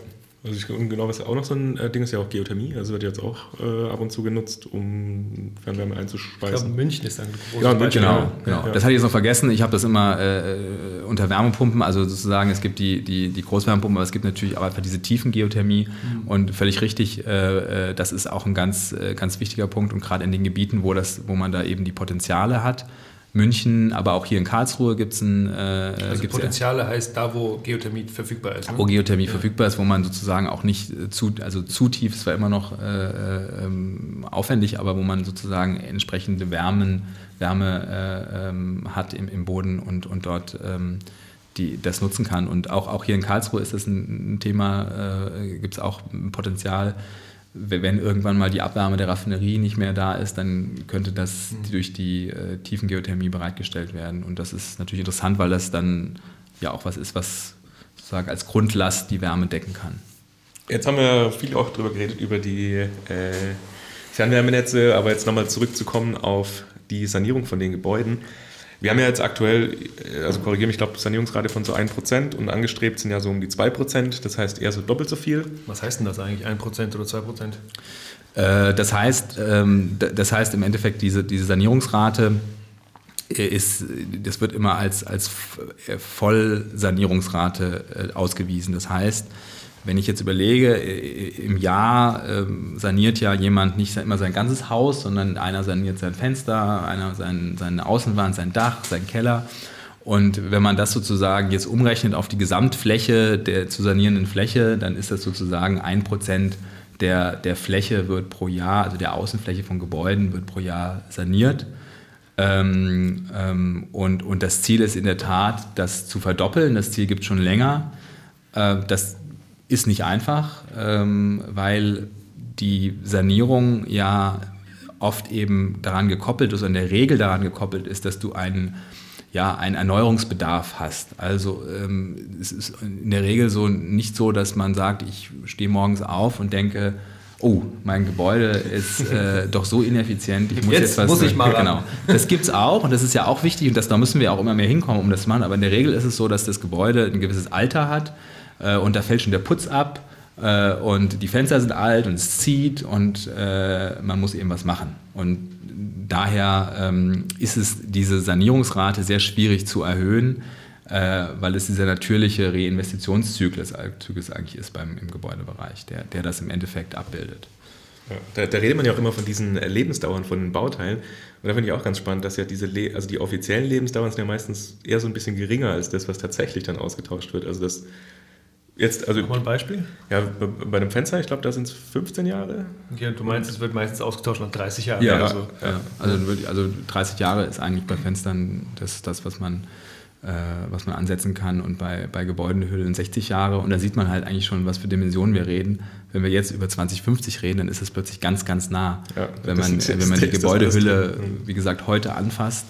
Also ich, und genau, was ja auch noch so ein äh, Ding ist, ja auch Geothermie. Also wird jetzt auch äh, ab und zu genutzt, um Fernwärme einzuspeisen. Ich glaube, München ist ein großes ja, München, Genau, genau. Ja. Das hatte ich jetzt noch vergessen. Ich habe das immer äh, unter Wärmepumpen, also sozusagen, es gibt die, die, die Großwärmepumpen, aber es gibt natürlich auch einfach diese tiefen Geothermie. Mhm. Und völlig richtig, äh, äh, das ist auch ein ganz, äh, ganz wichtiger Punkt. Und gerade in den Gebieten, wo, das, wo man da eben die Potenziale hat, München, aber auch hier in Karlsruhe gibt es ein. Äh, also Potenziale ja, heißt da, wo Geothermie verfügbar ist. Ne? Wo Geothermie ja. verfügbar ist, wo man sozusagen auch nicht äh, zu, also zu tief, es war immer noch äh, äh, ähm, aufwendig, aber wo man sozusagen entsprechende Wärmen, Wärme äh, ähm, hat im, im Boden und, und dort ähm, die, das nutzen kann. Und auch, auch hier in Karlsruhe ist das ein, ein Thema, äh, gibt es auch ein Potenzial wenn irgendwann mal die Abwärme der Raffinerie nicht mehr da ist, dann könnte das mhm. durch die äh, Tiefengeothermie bereitgestellt werden. Und das ist natürlich interessant, weil das dann ja auch was ist, was sozusagen als Grundlast die Wärme decken kann. Jetzt haben wir viel auch darüber geredet, über die äh, Fernwärmenetze, aber jetzt nochmal zurückzukommen auf die Sanierung von den Gebäuden. Wir haben ja jetzt aktuell, äh, also korrigiere mich, ich glaube, Sanierungsrate von so 1% und angestrebt sind ja so um die 2%, das heißt eher so doppelt so viel. Was heißt denn das eigentlich, 1% oder 2%? Äh, das heißt, ähm, das heißt im Endeffekt, diese, diese Sanierungsrate ist, das wird immer als, als Vollsanierungsrate ausgewiesen. Das heißt, wenn ich jetzt überlege, äh, im Jahr ähm, saniert ja jemand nicht immer sein ganzes Haus, sondern einer saniert sein Fenster, einer sein, seine Außenwand, sein Dach, sein Keller. Und wenn man das sozusagen jetzt umrechnet auf die Gesamtfläche der zu sanierenden Fläche, dann ist das sozusagen ein Prozent der, der Fläche wird pro Jahr, also der Außenfläche von Gebäuden wird pro Jahr saniert. Ähm, ähm, und, und das Ziel ist in der Tat, das zu verdoppeln. Das Ziel gibt es schon länger. Äh, das ist nicht einfach, ähm, weil die Sanierung ja oft eben daran gekoppelt ist, in der Regel daran gekoppelt ist, dass du einen, ja, einen Erneuerungsbedarf hast. Also ähm, es ist in der Regel so nicht so, dass man sagt, ich stehe morgens auf und denke, oh, mein Gebäude ist äh, doch so ineffizient, ich muss jetzt, jetzt was... muss ich mal Genau, das gibt es auch und das ist ja auch wichtig und das, da müssen wir auch immer mehr hinkommen, um das zu machen, aber in der Regel ist es so, dass das Gebäude ein gewisses Alter hat, äh, und da fällt schon der Putz ab äh, und die Fenster sind alt und es zieht und äh, man muss eben was machen. Und daher ähm, ist es diese Sanierungsrate sehr schwierig zu erhöhen, äh, weil es dieser natürliche Reinvestitionszyklus eigentlich ist beim, im Gebäudebereich, der, der das im Endeffekt abbildet. Ja, da, da, redet man ja auch immer von diesen Lebensdauern von den Bauteilen. Und da finde ich auch ganz spannend, dass ja diese, Le also die offiziellen Lebensdauern sind ja meistens eher so ein bisschen geringer als das, was tatsächlich dann ausgetauscht wird. Also das Jetzt, also, Mal ein Beispiel? Ja, bei dem Fenster, ich glaube, da sind es 15 Jahre. Okay, und du meinst, es wird meistens ausgetauscht nach 30 Jahren? Ja, also, ja. Also, also 30 Jahre ist eigentlich bei Fenstern das, das was, man, äh, was man ansetzen kann und bei, bei Gebäudehüllen 60 Jahre. Und da sieht man halt eigentlich schon, was für Dimensionen wir reden. Wenn wir jetzt über 2050 reden, dann ist es plötzlich ganz, ganz nah. Ja, wenn, man, wenn man die Gebäudehülle, wie gesagt, heute anfasst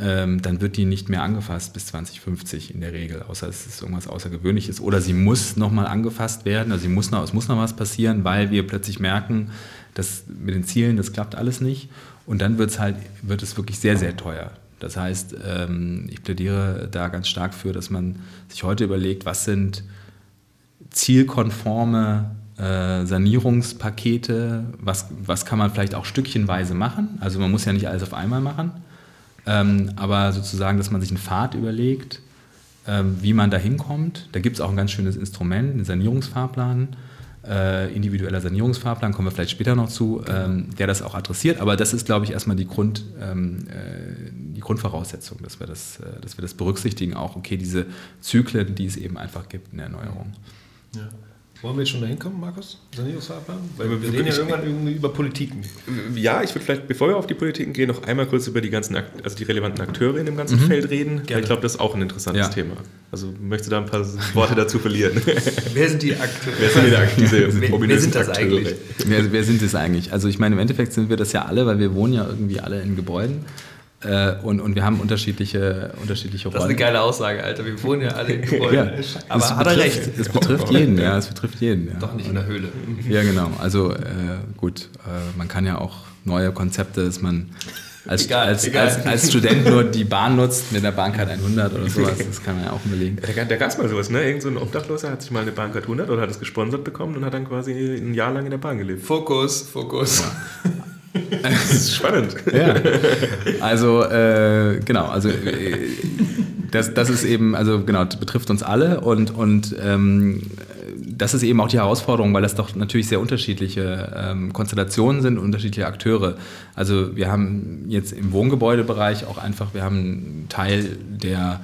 ähm, dann wird die nicht mehr angefasst bis 2050 in der Regel, außer es ist irgendwas Außergewöhnliches. Oder sie muss nochmal angefasst werden, also sie muss noch, es muss noch was passieren, weil wir plötzlich merken, dass mit den Zielen, das klappt alles nicht. Und dann wird's halt, wird es wirklich sehr, sehr teuer. Das heißt, ähm, ich plädiere da ganz stark für, dass man sich heute überlegt, was sind zielkonforme äh, Sanierungspakete, was, was kann man vielleicht auch stückchenweise machen. Also man muss ja nicht alles auf einmal machen, ähm, aber sozusagen, dass man sich einen Pfad überlegt, ähm, wie man da hinkommt. Da gibt es auch ein ganz schönes Instrument, einen Sanierungsfahrplan äh, individueller Sanierungsfahrplan, kommen wir vielleicht später noch zu, ähm, der das auch adressiert. Aber das ist, glaube ich, erstmal die, Grund, ähm, äh, die Grundvoraussetzung, dass wir, das, äh, dass wir das berücksichtigen, auch okay, diese Zyklen, die es eben einfach gibt in der Erneuerung. Ja. Wollen wir jetzt schon dahin kommen, Markus? Sanierungsfahrplan? Weil wir, wir reden ja irgendwann irgendwie über Politiken. Ja, ich würde vielleicht, bevor wir auf die Politiken gehen, noch einmal kurz über die ganzen, also die relevanten Akteure in dem ganzen mhm. Feld reden. Gerne. Ich glaube, das ist auch ein interessantes ja. Thema. Also möchtest du da ein paar Worte dazu verlieren? wer sind die Akteure? Wer sind die Akteure? wer, wer sind das Akteure? eigentlich? Wer, wer sind das eigentlich? Also ich meine, im Endeffekt sind wir das ja alle, weil wir wohnen ja irgendwie alle in Gebäuden. Äh, und, und wir haben unterschiedliche, unterschiedliche Rollen. Das ist eine geile Aussage, Alter. Wir wohnen ja alle in Gebäuden. ja, Aber es hat er recht. Es betrifft jeden, ja. Es betrifft jeden. Ja. Doch nicht in der Höhle. Ja, genau. Also äh, gut, äh, man kann ja auch neue Konzepte, dass man als, egal, als, egal. als, als, Student nur die Bahn nutzt mit der Bahncard 100 oder sowas. Das kann man ja auch überlegen. Da, da gab es mal sowas, ne? Irgend so ein Obdachloser hat sich mal eine Bahncard 100 oder hat es gesponsert bekommen und hat dann quasi ein Jahr lang in der Bahn gelebt. Fokus, Fokus. Ja. Das ist spannend. Ja. Also, äh, genau, also äh, das, das ist eben, also genau, betrifft uns alle und, und ähm, das ist eben auch die Herausforderung, weil das doch natürlich sehr unterschiedliche ähm, Konstellationen sind, unterschiedliche Akteure. Also wir haben jetzt im Wohngebäudebereich auch einfach, wir haben einen Teil der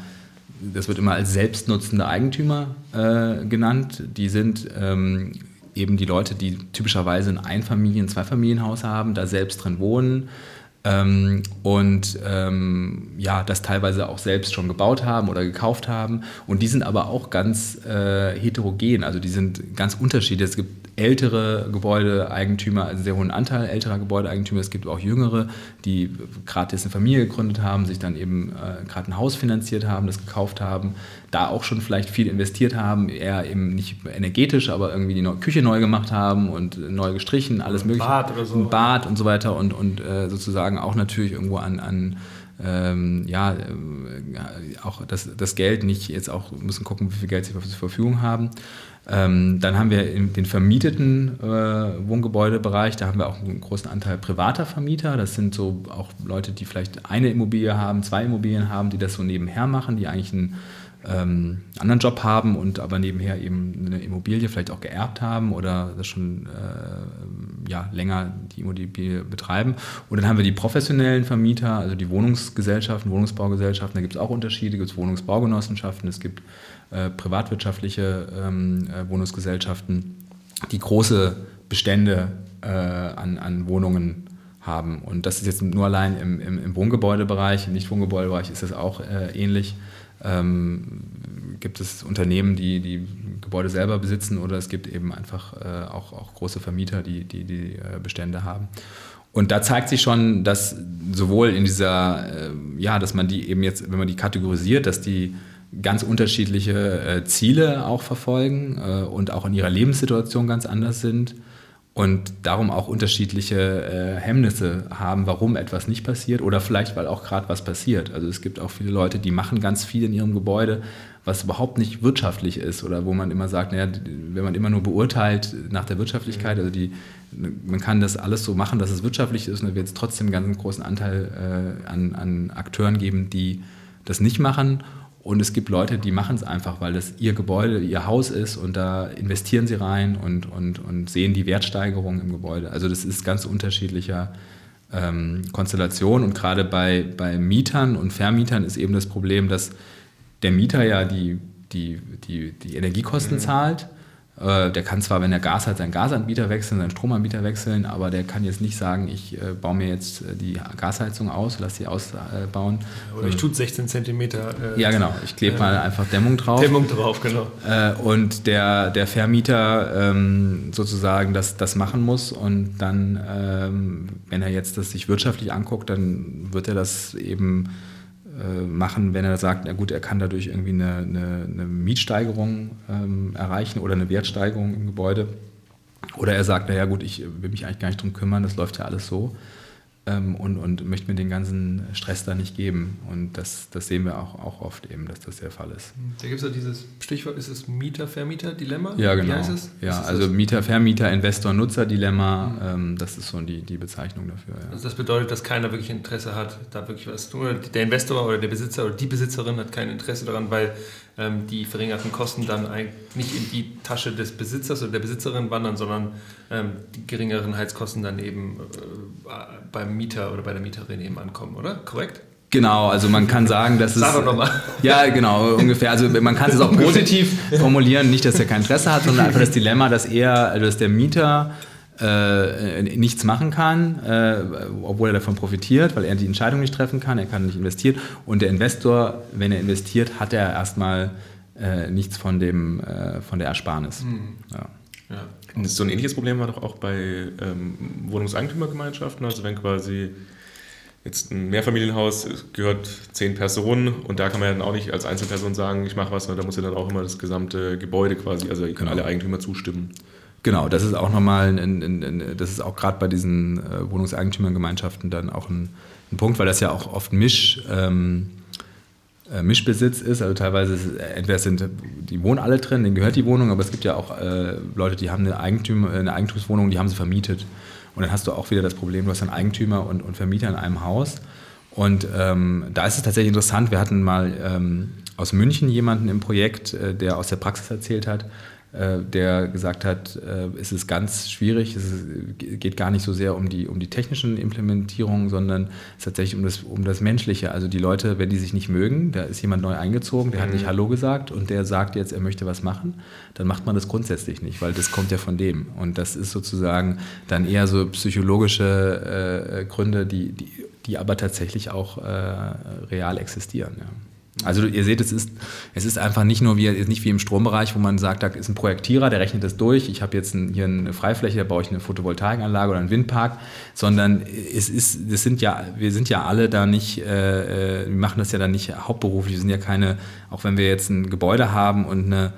das wird immer als selbstnutzende Eigentümer äh, genannt. Die sind ähm, eben die Leute, die typischerweise ein Einfamilien-, Zweifamilienhaus haben, da selbst drin wohnen ähm, und ähm, ja, das teilweise auch selbst schon gebaut haben oder gekauft haben. Und die sind aber auch ganz äh, heterogen, also die sind ganz unterschiedlich. Es gibt ältere Gebäudeeigentümer, also einen sehr hohen Anteil älterer Gebäudeeigentümer. Es gibt auch jüngere, die gerade jetzt eine Familie gegründet haben, sich dann eben äh, gerade ein Haus finanziert haben, das gekauft haben, da auch schon vielleicht viel investiert haben, eher eben nicht energetisch, aber irgendwie die Küche neu gemacht haben und neu gestrichen, alles mögliche. Bad oder so. Ein Bad und so weiter und, und äh, sozusagen auch natürlich irgendwo an, an ähm, ja, äh, auch das, das Geld nicht jetzt auch müssen gucken, wie viel Geld sie zur Verfügung haben. Ähm, dann haben wir den vermieteten äh, Wohngebäudebereich, da haben wir auch einen großen Anteil privater Vermieter. Das sind so auch Leute, die vielleicht eine Immobilie haben, zwei Immobilien haben, die das so nebenher machen, die eigentlich einen ähm, anderen Job haben und aber nebenher eben eine Immobilie vielleicht auch geerbt haben oder das schon äh, ja, länger die Immobilie betreiben. Und dann haben wir die professionellen Vermieter, also die Wohnungsgesellschaften, Wohnungsbaugesellschaften, da gibt es auch Unterschiede, gibt es Wohnungsbaugenossenschaften, es gibt äh, privatwirtschaftliche ähm, äh, Wohnungsgesellschaften, die große Bestände äh, an, an Wohnungen haben. Und das ist jetzt nur allein im, im, im Wohngebäudebereich, im Nicht-Wohngebäudebereich ist das auch äh, ähnlich. Ähm, gibt es Unternehmen, die die Gebäude selber besitzen oder es gibt eben einfach äh, auch, auch große Vermieter, die die, die äh, Bestände haben. Und da zeigt sich schon, dass sowohl in dieser, äh, ja, dass man die eben jetzt, wenn man die kategorisiert, dass die ganz unterschiedliche äh, Ziele auch verfolgen äh, und auch in ihrer Lebenssituation ganz anders sind und darum auch unterschiedliche äh, Hemmnisse haben, warum etwas nicht passiert oder vielleicht, weil auch gerade was passiert. Also es gibt auch viele Leute, die machen ganz viel in ihrem Gebäude, was überhaupt nicht wirtschaftlich ist oder wo man immer sagt, naja, wenn man immer nur beurteilt nach der Wirtschaftlichkeit, also die, man kann das alles so machen, dass es wirtschaftlich ist und da wird es trotzdem einen ganz großen Anteil äh, an, an Akteuren geben, die das nicht machen und es gibt Leute, die machen es einfach, weil das ihr Gebäude, ihr Haus ist und da investieren sie rein und, und, und sehen die Wertsteigerung im Gebäude. Also das ist ganz unterschiedlicher ähm, Konstellation und gerade bei, bei Mietern und Vermietern ist eben das Problem, dass der Mieter ja die, die, die, die Energiekosten mhm. zahlt äh, der kann zwar, wenn er Gas hat, seinen Gasanbieter wechseln, seinen Stromanbieter wechseln, aber der kann jetzt nicht sagen, ich äh, baue mir jetzt äh, die Gasheizung aus, lasse sie ausbauen. Oder ich tue 16 Zentimeter. Äh, ja, genau. Ich klebe mal einfach Dämmung drauf. Dämmung drauf, genau. Und der, der Vermieter ähm, sozusagen das, das machen muss und dann, ähm, wenn er jetzt das sich wirtschaftlich anguckt, dann wird er das eben machen, wenn er sagt, na gut, er kann dadurch irgendwie eine, eine, eine Mietsteigerung ähm, erreichen oder eine Wertsteigerung im Gebäude. Oder er sagt, naja gut, ich will mich eigentlich gar nicht drum kümmern, das läuft ja alles so. Ähm, und, und möchte mir den ganzen Stress da nicht geben. Und das, das sehen wir auch, auch oft eben, dass das der Fall ist. Da gibt es ja dieses Stichwort, ist es Mieter-Vermieter-Dilemma? Ja, genau. Wie heißt es? Ja, also? Mieter-Vermieter, Investor-Nutzer-Dilemma, mhm. ähm, das ist so die, die Bezeichnung dafür. Ja. Also das bedeutet, dass keiner wirklich Interesse hat, da wirklich was zu tun. Der Investor oder der Besitzer oder die Besitzerin hat kein Interesse daran, weil die verringerten Kosten dann eigentlich nicht in die Tasche des Besitzers oder der Besitzerin wandern, sondern ähm, die geringeren Heizkosten dann eben äh, beim Mieter oder bei der Mieterin eben ankommen, oder? Korrekt? Genau, also man kann sagen, dass es. Sag doch nochmal. Ja, genau, ungefähr. Also man kann es auch positiv formulieren, nicht, dass er kein Interesse hat, sondern einfach das Dilemma, dass er, also dass der Mieter äh, nichts machen kann, äh, obwohl er davon profitiert, weil er die Entscheidung nicht treffen kann, er kann nicht investieren. Und der Investor, wenn er investiert, hat er erstmal äh, nichts von, dem, äh, von der Ersparnis. Mhm. Ja. Ja. So ein ähnliches Problem war doch auch bei ähm, Wohnungseigentümergemeinschaften, also wenn quasi jetzt ein Mehrfamilienhaus gehört zehn Personen und da kann man ja dann auch nicht als Einzelperson sagen, ich mache was, sondern da muss ja dann auch immer das gesamte Gebäude quasi, also können genau. alle Eigentümer zustimmen. Genau, das ist auch nochmal, ein, ein, ein, das ist auch gerade bei diesen äh, Wohnungseigentümergemeinschaften dann auch ein, Punkt, weil das ja auch oft Misch, ähm, äh, Mischbesitz ist. Also teilweise ist, entweder sind die wohnen alle drin, denen gehört die Wohnung, aber es gibt ja auch äh, Leute, die haben eine, Eigentüm, eine Eigentumswohnung, die haben sie vermietet. Und dann hast du auch wieder das Problem, du hast einen Eigentümer und, und Vermieter in einem Haus. Und ähm, da ist es tatsächlich interessant, wir hatten mal ähm, aus München jemanden im Projekt, äh, der aus der Praxis erzählt hat, äh, der gesagt hat, äh, es ist ganz schwierig, es geht gar nicht so sehr um die, um die technischen Implementierungen, sondern es ist tatsächlich um das, um das Menschliche. Also die Leute, wenn die sich nicht mögen, da ist jemand neu eingezogen, der mhm. hat nicht Hallo gesagt und der sagt jetzt, er möchte was machen, dann macht man das grundsätzlich nicht, weil das kommt ja von dem. Und das ist sozusagen dann eher so psychologische äh, Gründe, die, die, die aber tatsächlich auch äh, real existieren. Ja. Also ihr seht, es ist, es ist einfach nicht nur wie, nicht wie im Strombereich, wo man sagt, da ist ein Projektierer, der rechnet das durch, ich habe jetzt ein, hier eine Freifläche, da baue ich eine Photovoltaikanlage oder einen Windpark, sondern es ist, das sind ja, wir sind ja alle da nicht, äh, äh wir machen das ja dann nicht hauptberuflich, wir sind ja keine, auch wenn wir jetzt ein Gebäude haben und eine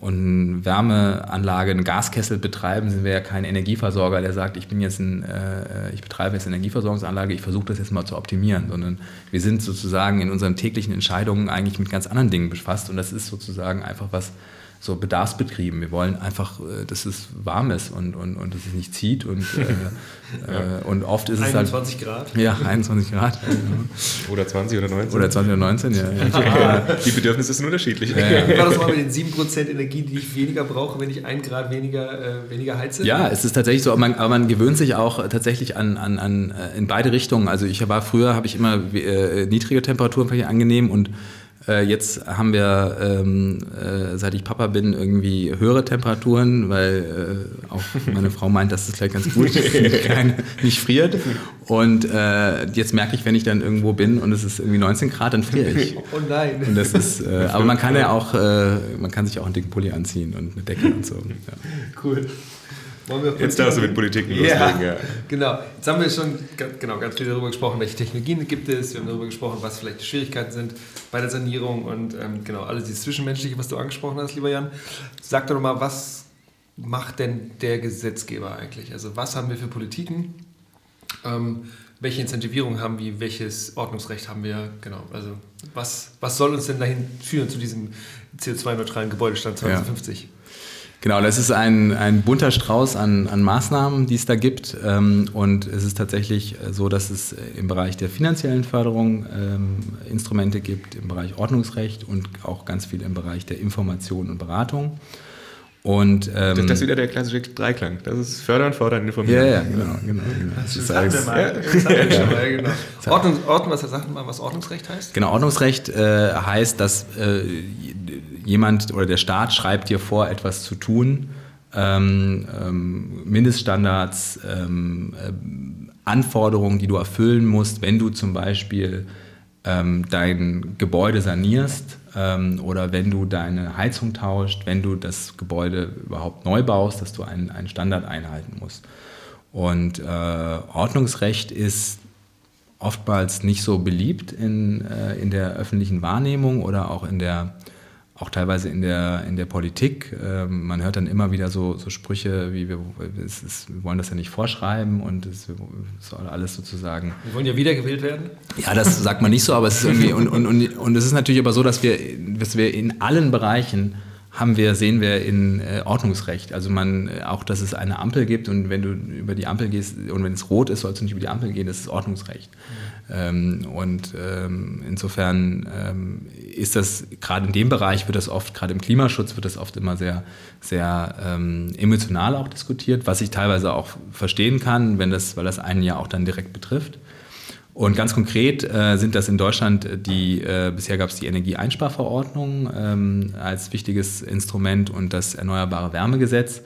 und Wärmeanlage, einen Gaskessel betreiben, sind wir ja kein Energieversorger, der sagt, ich bin jetzt ein, äh, ich betreibe jetzt eine Energieversorgungsanlage, ich versuche das jetzt mal zu optimieren, sondern wir sind sozusagen in unseren täglichen Entscheidungen eigentlich mit ganz anderen Dingen befasst und das ist sozusagen einfach was, so bedarfsbetrieben. Wir wollen einfach, äh, dass es warm ist und, und, und dass es nicht zieht. Und, äh, ja. äh, und oft ist 21 es halt. 21 Grad? Ja, 21 Grad. oder 20 oder 19. Oder 20 oder 19, ja. ja. Die Bedürfnisse sind unterschiedlich. Ja, ja. War das mal mit den 7% Energie, die ich weniger brauche, wenn ich ein Grad weniger, äh, weniger heize? Ja, es ist tatsächlich so, aber man, aber man gewöhnt sich auch tatsächlich an, an, an äh, in beide Richtungen. Also ich war früher, habe ich immer äh, niedrige Temperaturen angenehm und äh, jetzt haben wir, ähm, äh, seit ich Papa bin, irgendwie höhere Temperaturen, weil äh, auch meine Frau meint, dass es vielleicht ganz gut ist, nicht friert. Und äh, jetzt merke ich, wenn ich dann irgendwo bin und es ist irgendwie 19 Grad, dann friere ich. Oh nein. Und das ist, äh, aber man kann ja auch, äh, man kann sich auch einen dicken Pulli anziehen und eine Decke und so. Ja. Cool. Jetzt darfst du mit Politik loslegen. Ja, ja, Genau. Jetzt haben wir schon genau, ganz viel darüber gesprochen, welche Technologien gibt es. Wir haben darüber gesprochen, was vielleicht die Schwierigkeiten sind bei der Sanierung und ähm, genau alles dieses Zwischenmenschliche, was du angesprochen hast, lieber Jan. Sag doch mal, was macht denn der Gesetzgeber eigentlich? Also was haben wir für Politiken? Ähm, welche Incentivierung haben wir? Welches Ordnungsrecht haben wir? Genau. Also was, was soll uns denn dahin führen zu diesem CO2-neutralen Gebäudestand 2050? Ja. Genau, das ist ein, ein bunter Strauß an, an Maßnahmen, die es da gibt. Ähm, und es ist tatsächlich so, dass es im Bereich der finanziellen Förderung ähm, Instrumente gibt, im Bereich Ordnungsrecht und auch ganz viel im Bereich der Information und Beratung. Und, ähm, das, das, ist wieder der klassische Dreiklang. Das ist fördern, fordern, informieren. Ja, ja, genau. genau, genau. Das, das ist alles, mal, ja. mal, genau. Ordnung, Ordnung, was sagt mal, was Ordnungsrecht heißt? Genau, Ordnungsrecht äh, heißt, dass äh, jemand oder der Staat schreibt dir vor, etwas zu tun, ähm, ähm, Mindeststandards, ähm, äh, Anforderungen, die du erfüllen musst, wenn du zum Beispiel ähm, dein Gebäude sanierst ähm, oder wenn du deine Heizung tauscht, wenn du das Gebäude überhaupt neu baust, dass du einen, einen Standard einhalten musst. Und äh, Ordnungsrecht ist oftmals nicht so beliebt in, äh, in der öffentlichen Wahrnehmung oder auch in der auch teilweise in der, in der Politik. Ähm, man hört dann immer wieder so, so Sprüche wie wir, es ist, wir wollen das ja nicht vorschreiben und es soll alles sozusagen. Wir wollen ja wiedergewählt werden? Ja, das sagt man nicht so, aber es ist irgendwie, und, und, und, und es ist natürlich aber so, dass wir, dass wir in allen Bereichen haben wir, sehen wir in äh, Ordnungsrecht. Also man, äh, auch, dass es eine Ampel gibt und wenn du über die Ampel gehst und wenn es rot ist, sollst du nicht über die Ampel gehen, das ist Ordnungsrecht. Mhm. Ähm, und ähm, insofern ähm, ist das, gerade in dem Bereich wird das oft, gerade im Klimaschutz wird das oft immer sehr, sehr ähm, emotional auch diskutiert, was ich teilweise auch verstehen kann, wenn das, weil das einen ja auch dann direkt betrifft. Und ganz konkret äh, sind das in Deutschland die, äh, bisher gab es die Energieeinsparverordnung ähm, als wichtiges Instrument und das Erneuerbare Wärmegesetz.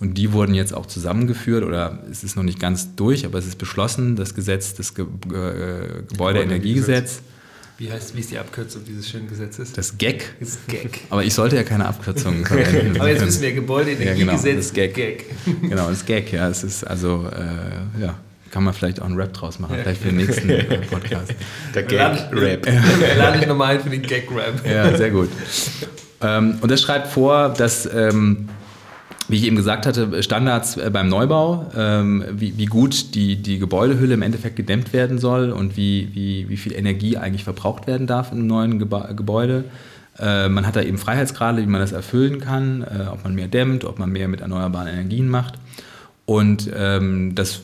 Und die wurden jetzt auch zusammengeführt oder es ist noch nicht ganz durch, aber es ist beschlossen, das Gesetz, das Ge Ge Gebäudeenergiegesetz. Wie heißt, wie ist die Abkürzung dieses schönen Gesetzes? Das GEG. Das GEG. Aber ich sollte ja keine Abkürzungen verwenden. aber jetzt wissen wir, Gebäudeenergiegesetz, ja, genau, das GEG. GEG. Genau, das GEG, ja. Es ist also, äh, ja, kann man vielleicht auch einen Rap draus machen, vielleicht für den nächsten äh, Podcast. Der Gag-Rap. Wir laden dich nochmal ein für den Gag-Rap. Ja, sehr gut. Ähm, und das schreibt vor, dass, ähm, wie ich eben gesagt hatte, Standards äh, beim Neubau, ähm, wie, wie, gut die, die Gebäudehülle im Endeffekt gedämmt werden soll und wie, wie, wie viel Energie eigentlich verbraucht werden darf in einem neuen Geba Gebäude. Äh, man hat da eben Freiheitsgrade, wie man das erfüllen kann, äh, ob man mehr dämmt, ob man mehr mit erneuerbaren Energien macht. Und ähm, das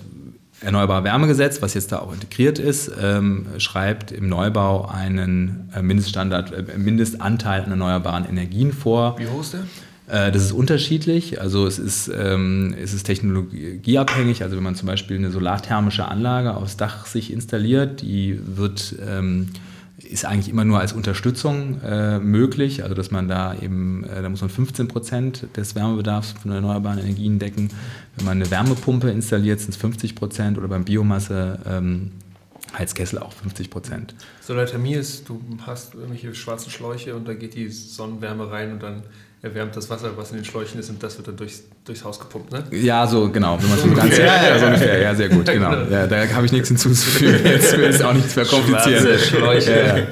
Erneuerbare Wärmegesetz, was jetzt da auch integriert ist, ähm, schreibt im Neubau einen äh, Mindeststandard, äh, Mindestanteil an erneuerbaren Energien vor. Wie hoch ist der? Äh, das ist unterschiedlich, also es ist, ähm, es ist technologieabhängig. Also wenn man zum Beispiel eine solarthermische Anlage aufs Dach sich installiert, die wird ähm, ist eigentlich immer nur als Unterstützung äh, möglich, also dass man da eben, äh, da muss man 15 Prozent des Wärmebedarfs von erneuerbaren Energien decken. Wenn man eine Wärmepumpe installiert, sind es 50 Prozent oder beim Biomasse ähm, Heizkessel auch 50 Prozent. Solarthermie ist, du hast irgendwelche schwarzen Schläuche und da geht die Sonnenwärme rein und dann erwärmt das Wasser, was in den Schläuchen ist, und das wird dann durchs, durchs Haus gepumpt, ne? Ja, so, genau. Wenn man so ganz, ja, ja, so ungefähr. Ja, sehr gut, genau. genau. Ja, da habe ich nichts hinzuzufügen. Jetzt will es auch nichts mehr komplizieren. Schwarze Schläuche.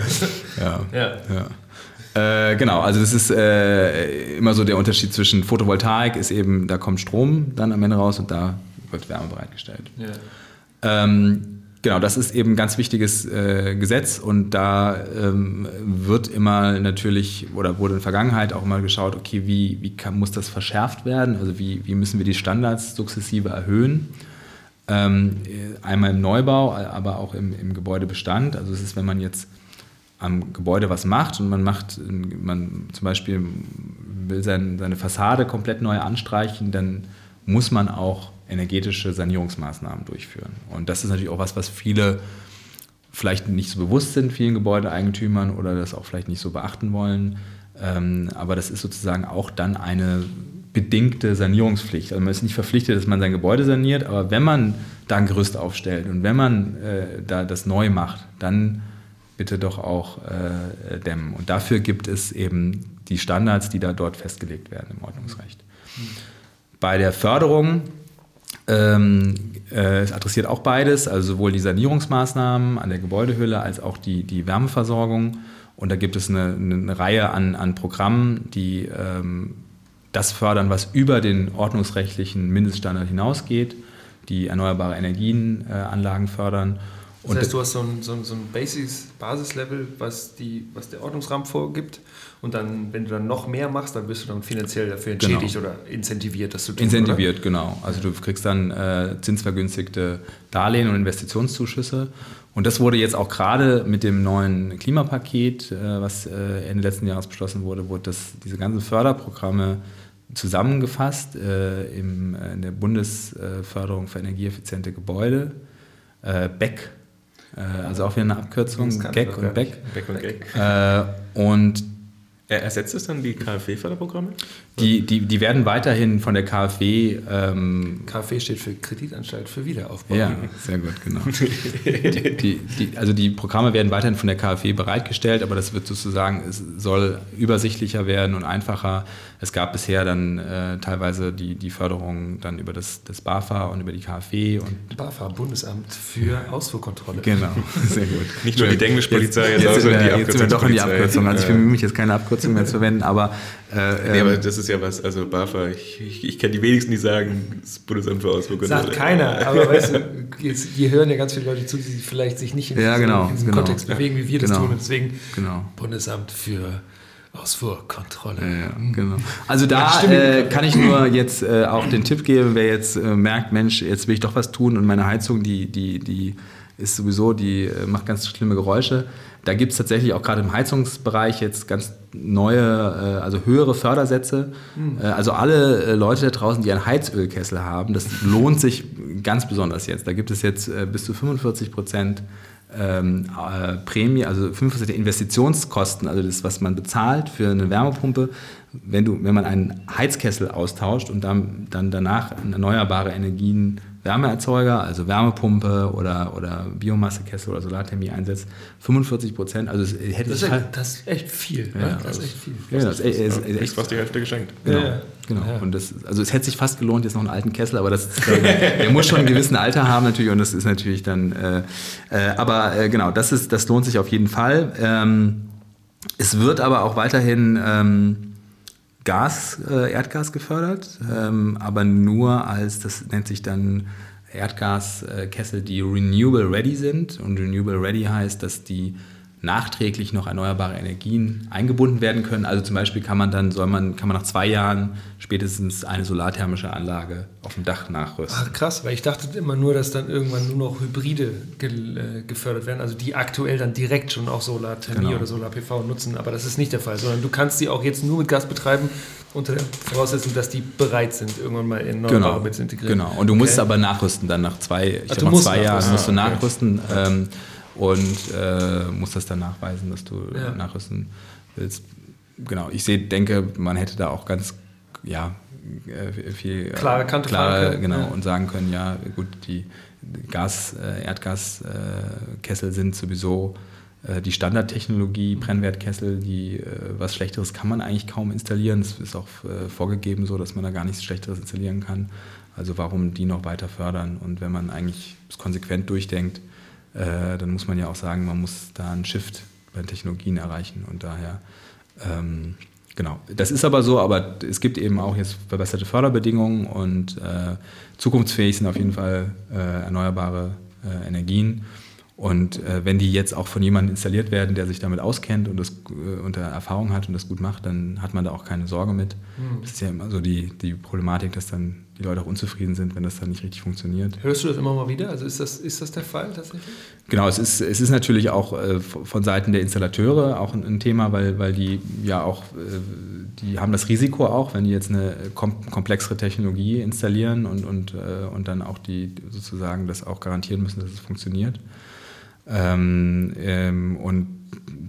Ja, ja. ja. ja. Äh, genau, also das ist äh, immer so der Unterschied zwischen Photovoltaik ist eben, da kommt Strom dann am Ende raus und da wird Wärme bereitgestellt. Ja. Ähm, Genau, das ist eben ein ganz wichtiges äh, Gesetz und da ähm, wird immer natürlich oder wurde in der Vergangenheit auch mal geschaut, okay, wie, wie kann, muss das verschärft werden? Also wie, wie müssen wir die Standards sukzessive erhöhen? Ähm, einmal im Neubau, aber auch im, im Gebäudebestand. Also es ist, wenn man jetzt am Gebäude was macht und man macht, man zum Beispiel will sein, seine Fassade komplett neu anstreichen, dann muss man auch energetische Sanierungsmaßnahmen durchführen. Und das ist natürlich auch was, was viele vielleicht nicht so bewusst sind, vielen Gebäudeeigentümern oder das auch vielleicht nicht so beachten wollen. Ähm, aber das ist sozusagen auch dann eine bedingte Sanierungspflicht. Also man ist nicht verpflichtet, dass man sein Gebäude saniert, aber wenn man da ein Gerüst aufstellt und wenn man äh, da das neu macht, dann bitte doch auch äh, dämmen. Und dafür gibt es eben die Standards, die da dort festgelegt werden im Ordnungsrecht. Mhm. Bei der Förderung ähm, äh, es adressiert auch beides, also sowohl die Sanierungsmaßnahmen an der Gebäudehülle als auch die, die Wärmeversorgung. Und da gibt es eine, eine Reihe an, an Programmen, die ähm, das fördern, was über den ordnungsrechtlichen Mindeststandard hinausgeht, die erneuerbare Energienanlagen äh, fördern. Das heißt, du hast so ein, so ein, so ein Basis, Basislevel, was, die, was der Ordnungsrahmen vorgibt. Und dann, wenn du dann noch mehr machst, dann wirst du dann finanziell dafür genau. entschädigt genau. oder incentiviert, dass du tun, Incentiviert, oder? genau. Also du kriegst dann äh, zinsvergünstigte Darlehen und Investitionszuschüsse. Und das wurde jetzt auch gerade mit dem neuen Klimapaket, äh, was äh, Ende letzten Jahres beschlossen wurde, wurde das, diese ganzen Förderprogramme zusammengefasst äh, im, äh, in der Bundesförderung für energieeffiziente Gebäude, äh, BEC äh, also auch wieder eine Abkürzung, Gag und Beck. Beck und. Äh, und Ersetzt es dann die KfW-Förderprogramme? Die, die, die werden weiterhin von der KfW. Ähm, KfW steht für Kreditanstalt für Wiederaufbau. Ja, sehr gut, genau. die, die, die, also die Programme werden weiterhin von der KfW bereitgestellt, aber das wird sozusagen, es soll übersichtlicher werden und einfacher. Es gab bisher dann äh, teilweise die, die Förderung dann über das, das BAFA und über die KfW. Und BAFA, Bundesamt für Ausfuhrkontrolle. Genau, sehr gut. Nicht nur die Englischpolizei, jetzt, jetzt, jetzt, die Abkürzung. Jetzt sind wir doch in die Abkürzung. Also ich bemühe mich jetzt keine Abkürzung Abkürzung mehr zu verwenden, aber. Äh, nee, aber ähm, das ist ja was, also BAFA, ich, ich, ich kenne die wenigsten, die sagen, das Bundesamt für Ausdruck. Sagt keiner, aber weißt du, jetzt, hier hören ja ganz viele Leute zu, die vielleicht sich nicht in, ja, genau, in diesem genau. Kontext bewegen, wie wir das genau, tun. Und deswegen genau. Bundesamt für Ausfuhrkontrolle. Ja, genau. Also da äh, kann ich nur jetzt äh, auch den Tipp geben, wer jetzt äh, merkt, Mensch, jetzt will ich doch was tun und meine Heizung, die, die, die ist sowieso, die äh, macht ganz schlimme Geräusche. Da gibt es tatsächlich auch gerade im Heizungsbereich jetzt ganz neue, äh, also höhere Fördersätze. Mhm. also alle Leute da draußen, die einen Heizölkessel haben, das lohnt sich ganz besonders jetzt. Da gibt es jetzt bis zu 45 Prozent ähm, äh, Prämie, also 5% der Investitionskosten, also das, was man bezahlt für eine Wärmepumpe, wenn, du, wenn man einen Heizkessel austauscht und dann, dann danach erneuerbare Energien Wärmeerzeuger, also Wärmepumpe oder, oder Biomassekessel oder Solarthermie einsetzt, 45 Prozent. Also es hätte das, ist echt, das ist echt viel. Ja, ne? Das ist echt viel. Ja, das ist, ist, ist, ist fast die Hälfte geschenkt. Genau. Ja, genau. Ja. Und das, also es hätte sich fast gelohnt, jetzt noch einen alten Kessel, aber das ist, der muss schon ein gewissen Alter haben natürlich und das ist natürlich dann. Äh, äh, aber äh, genau, das ist, das lohnt sich auf jeden Fall. Ähm, es wird aber auch weiterhin ähm, Gas, äh, Erdgas gefördert, ähm, aber nur als, das nennt sich dann Erdgaskessel, die renewable ready sind. Und renewable ready heißt, dass die nachträglich noch erneuerbare Energien eingebunden werden können. Also zum Beispiel kann man dann, soll man, kann man nach zwei Jahren spätestens eine solarthermische Anlage auf dem Dach nachrüsten. Ach krass, weil ich dachte immer nur, dass dann irgendwann nur noch Hybride ge äh, gefördert werden, also die aktuell dann direkt schon auch Solarthermie genau. oder Solar-PV nutzen. Aber das ist nicht der Fall, sondern du kannst sie auch jetzt nur mit Gas betreiben unter der Voraussetzung, dass die bereit sind, irgendwann mal in erneuerbare genau. mit zu integrieren. Genau, und du musst okay. aber nachrüsten dann nach zwei, ich Ach, glaube, nach zwei Jahren musst du nachrüsten. Ähm, und äh, musst das dann nachweisen, dass du ja. nachrüsten willst. Genau, ich sehe, denke, man hätte da auch ganz, ja, äh, viel äh, klare Kante klare, genau, ja. und sagen können, ja, gut, die Gas, äh, Erdgaskessel sind sowieso die Standardtechnologie, Brennwertkessel, die was Schlechteres kann man eigentlich kaum installieren. Es ist auch vorgegeben so, dass man da gar nichts Schlechteres installieren kann. Also warum die noch weiter fördern? Und wenn man eigentlich es konsequent durchdenkt, äh, dann muss man ja auch sagen, man muss da einen Shift bei Technologien erreichen und daher ähm, Genau, das ist aber so, aber es gibt eben auch jetzt verbesserte Förderbedingungen und äh, zukunftsfähig sind auf jeden Fall äh, erneuerbare äh, Energien. Und äh, wenn die jetzt auch von jemandem installiert werden, der sich damit auskennt und das äh, unter Erfahrung hat und das gut macht, dann hat man da auch keine Sorge mit. Mhm. Das ist ja immer so die, die Problematik, dass dann die Leute auch unzufrieden sind, wenn das dann nicht richtig funktioniert. Hörst du das immer mal wieder? Also ist das, ist das der Fall tatsächlich? Genau, es ist, es ist natürlich auch äh, von Seiten der Installateure auch ein, ein, Thema, weil, weil die ja auch, äh, die haben das Risiko auch, wenn die jetzt eine kom komplexere Technologie installieren und, und, äh, und dann auch die sozusagen das auch garantieren müssen, dass es funktioniert. Ähm, ähm, und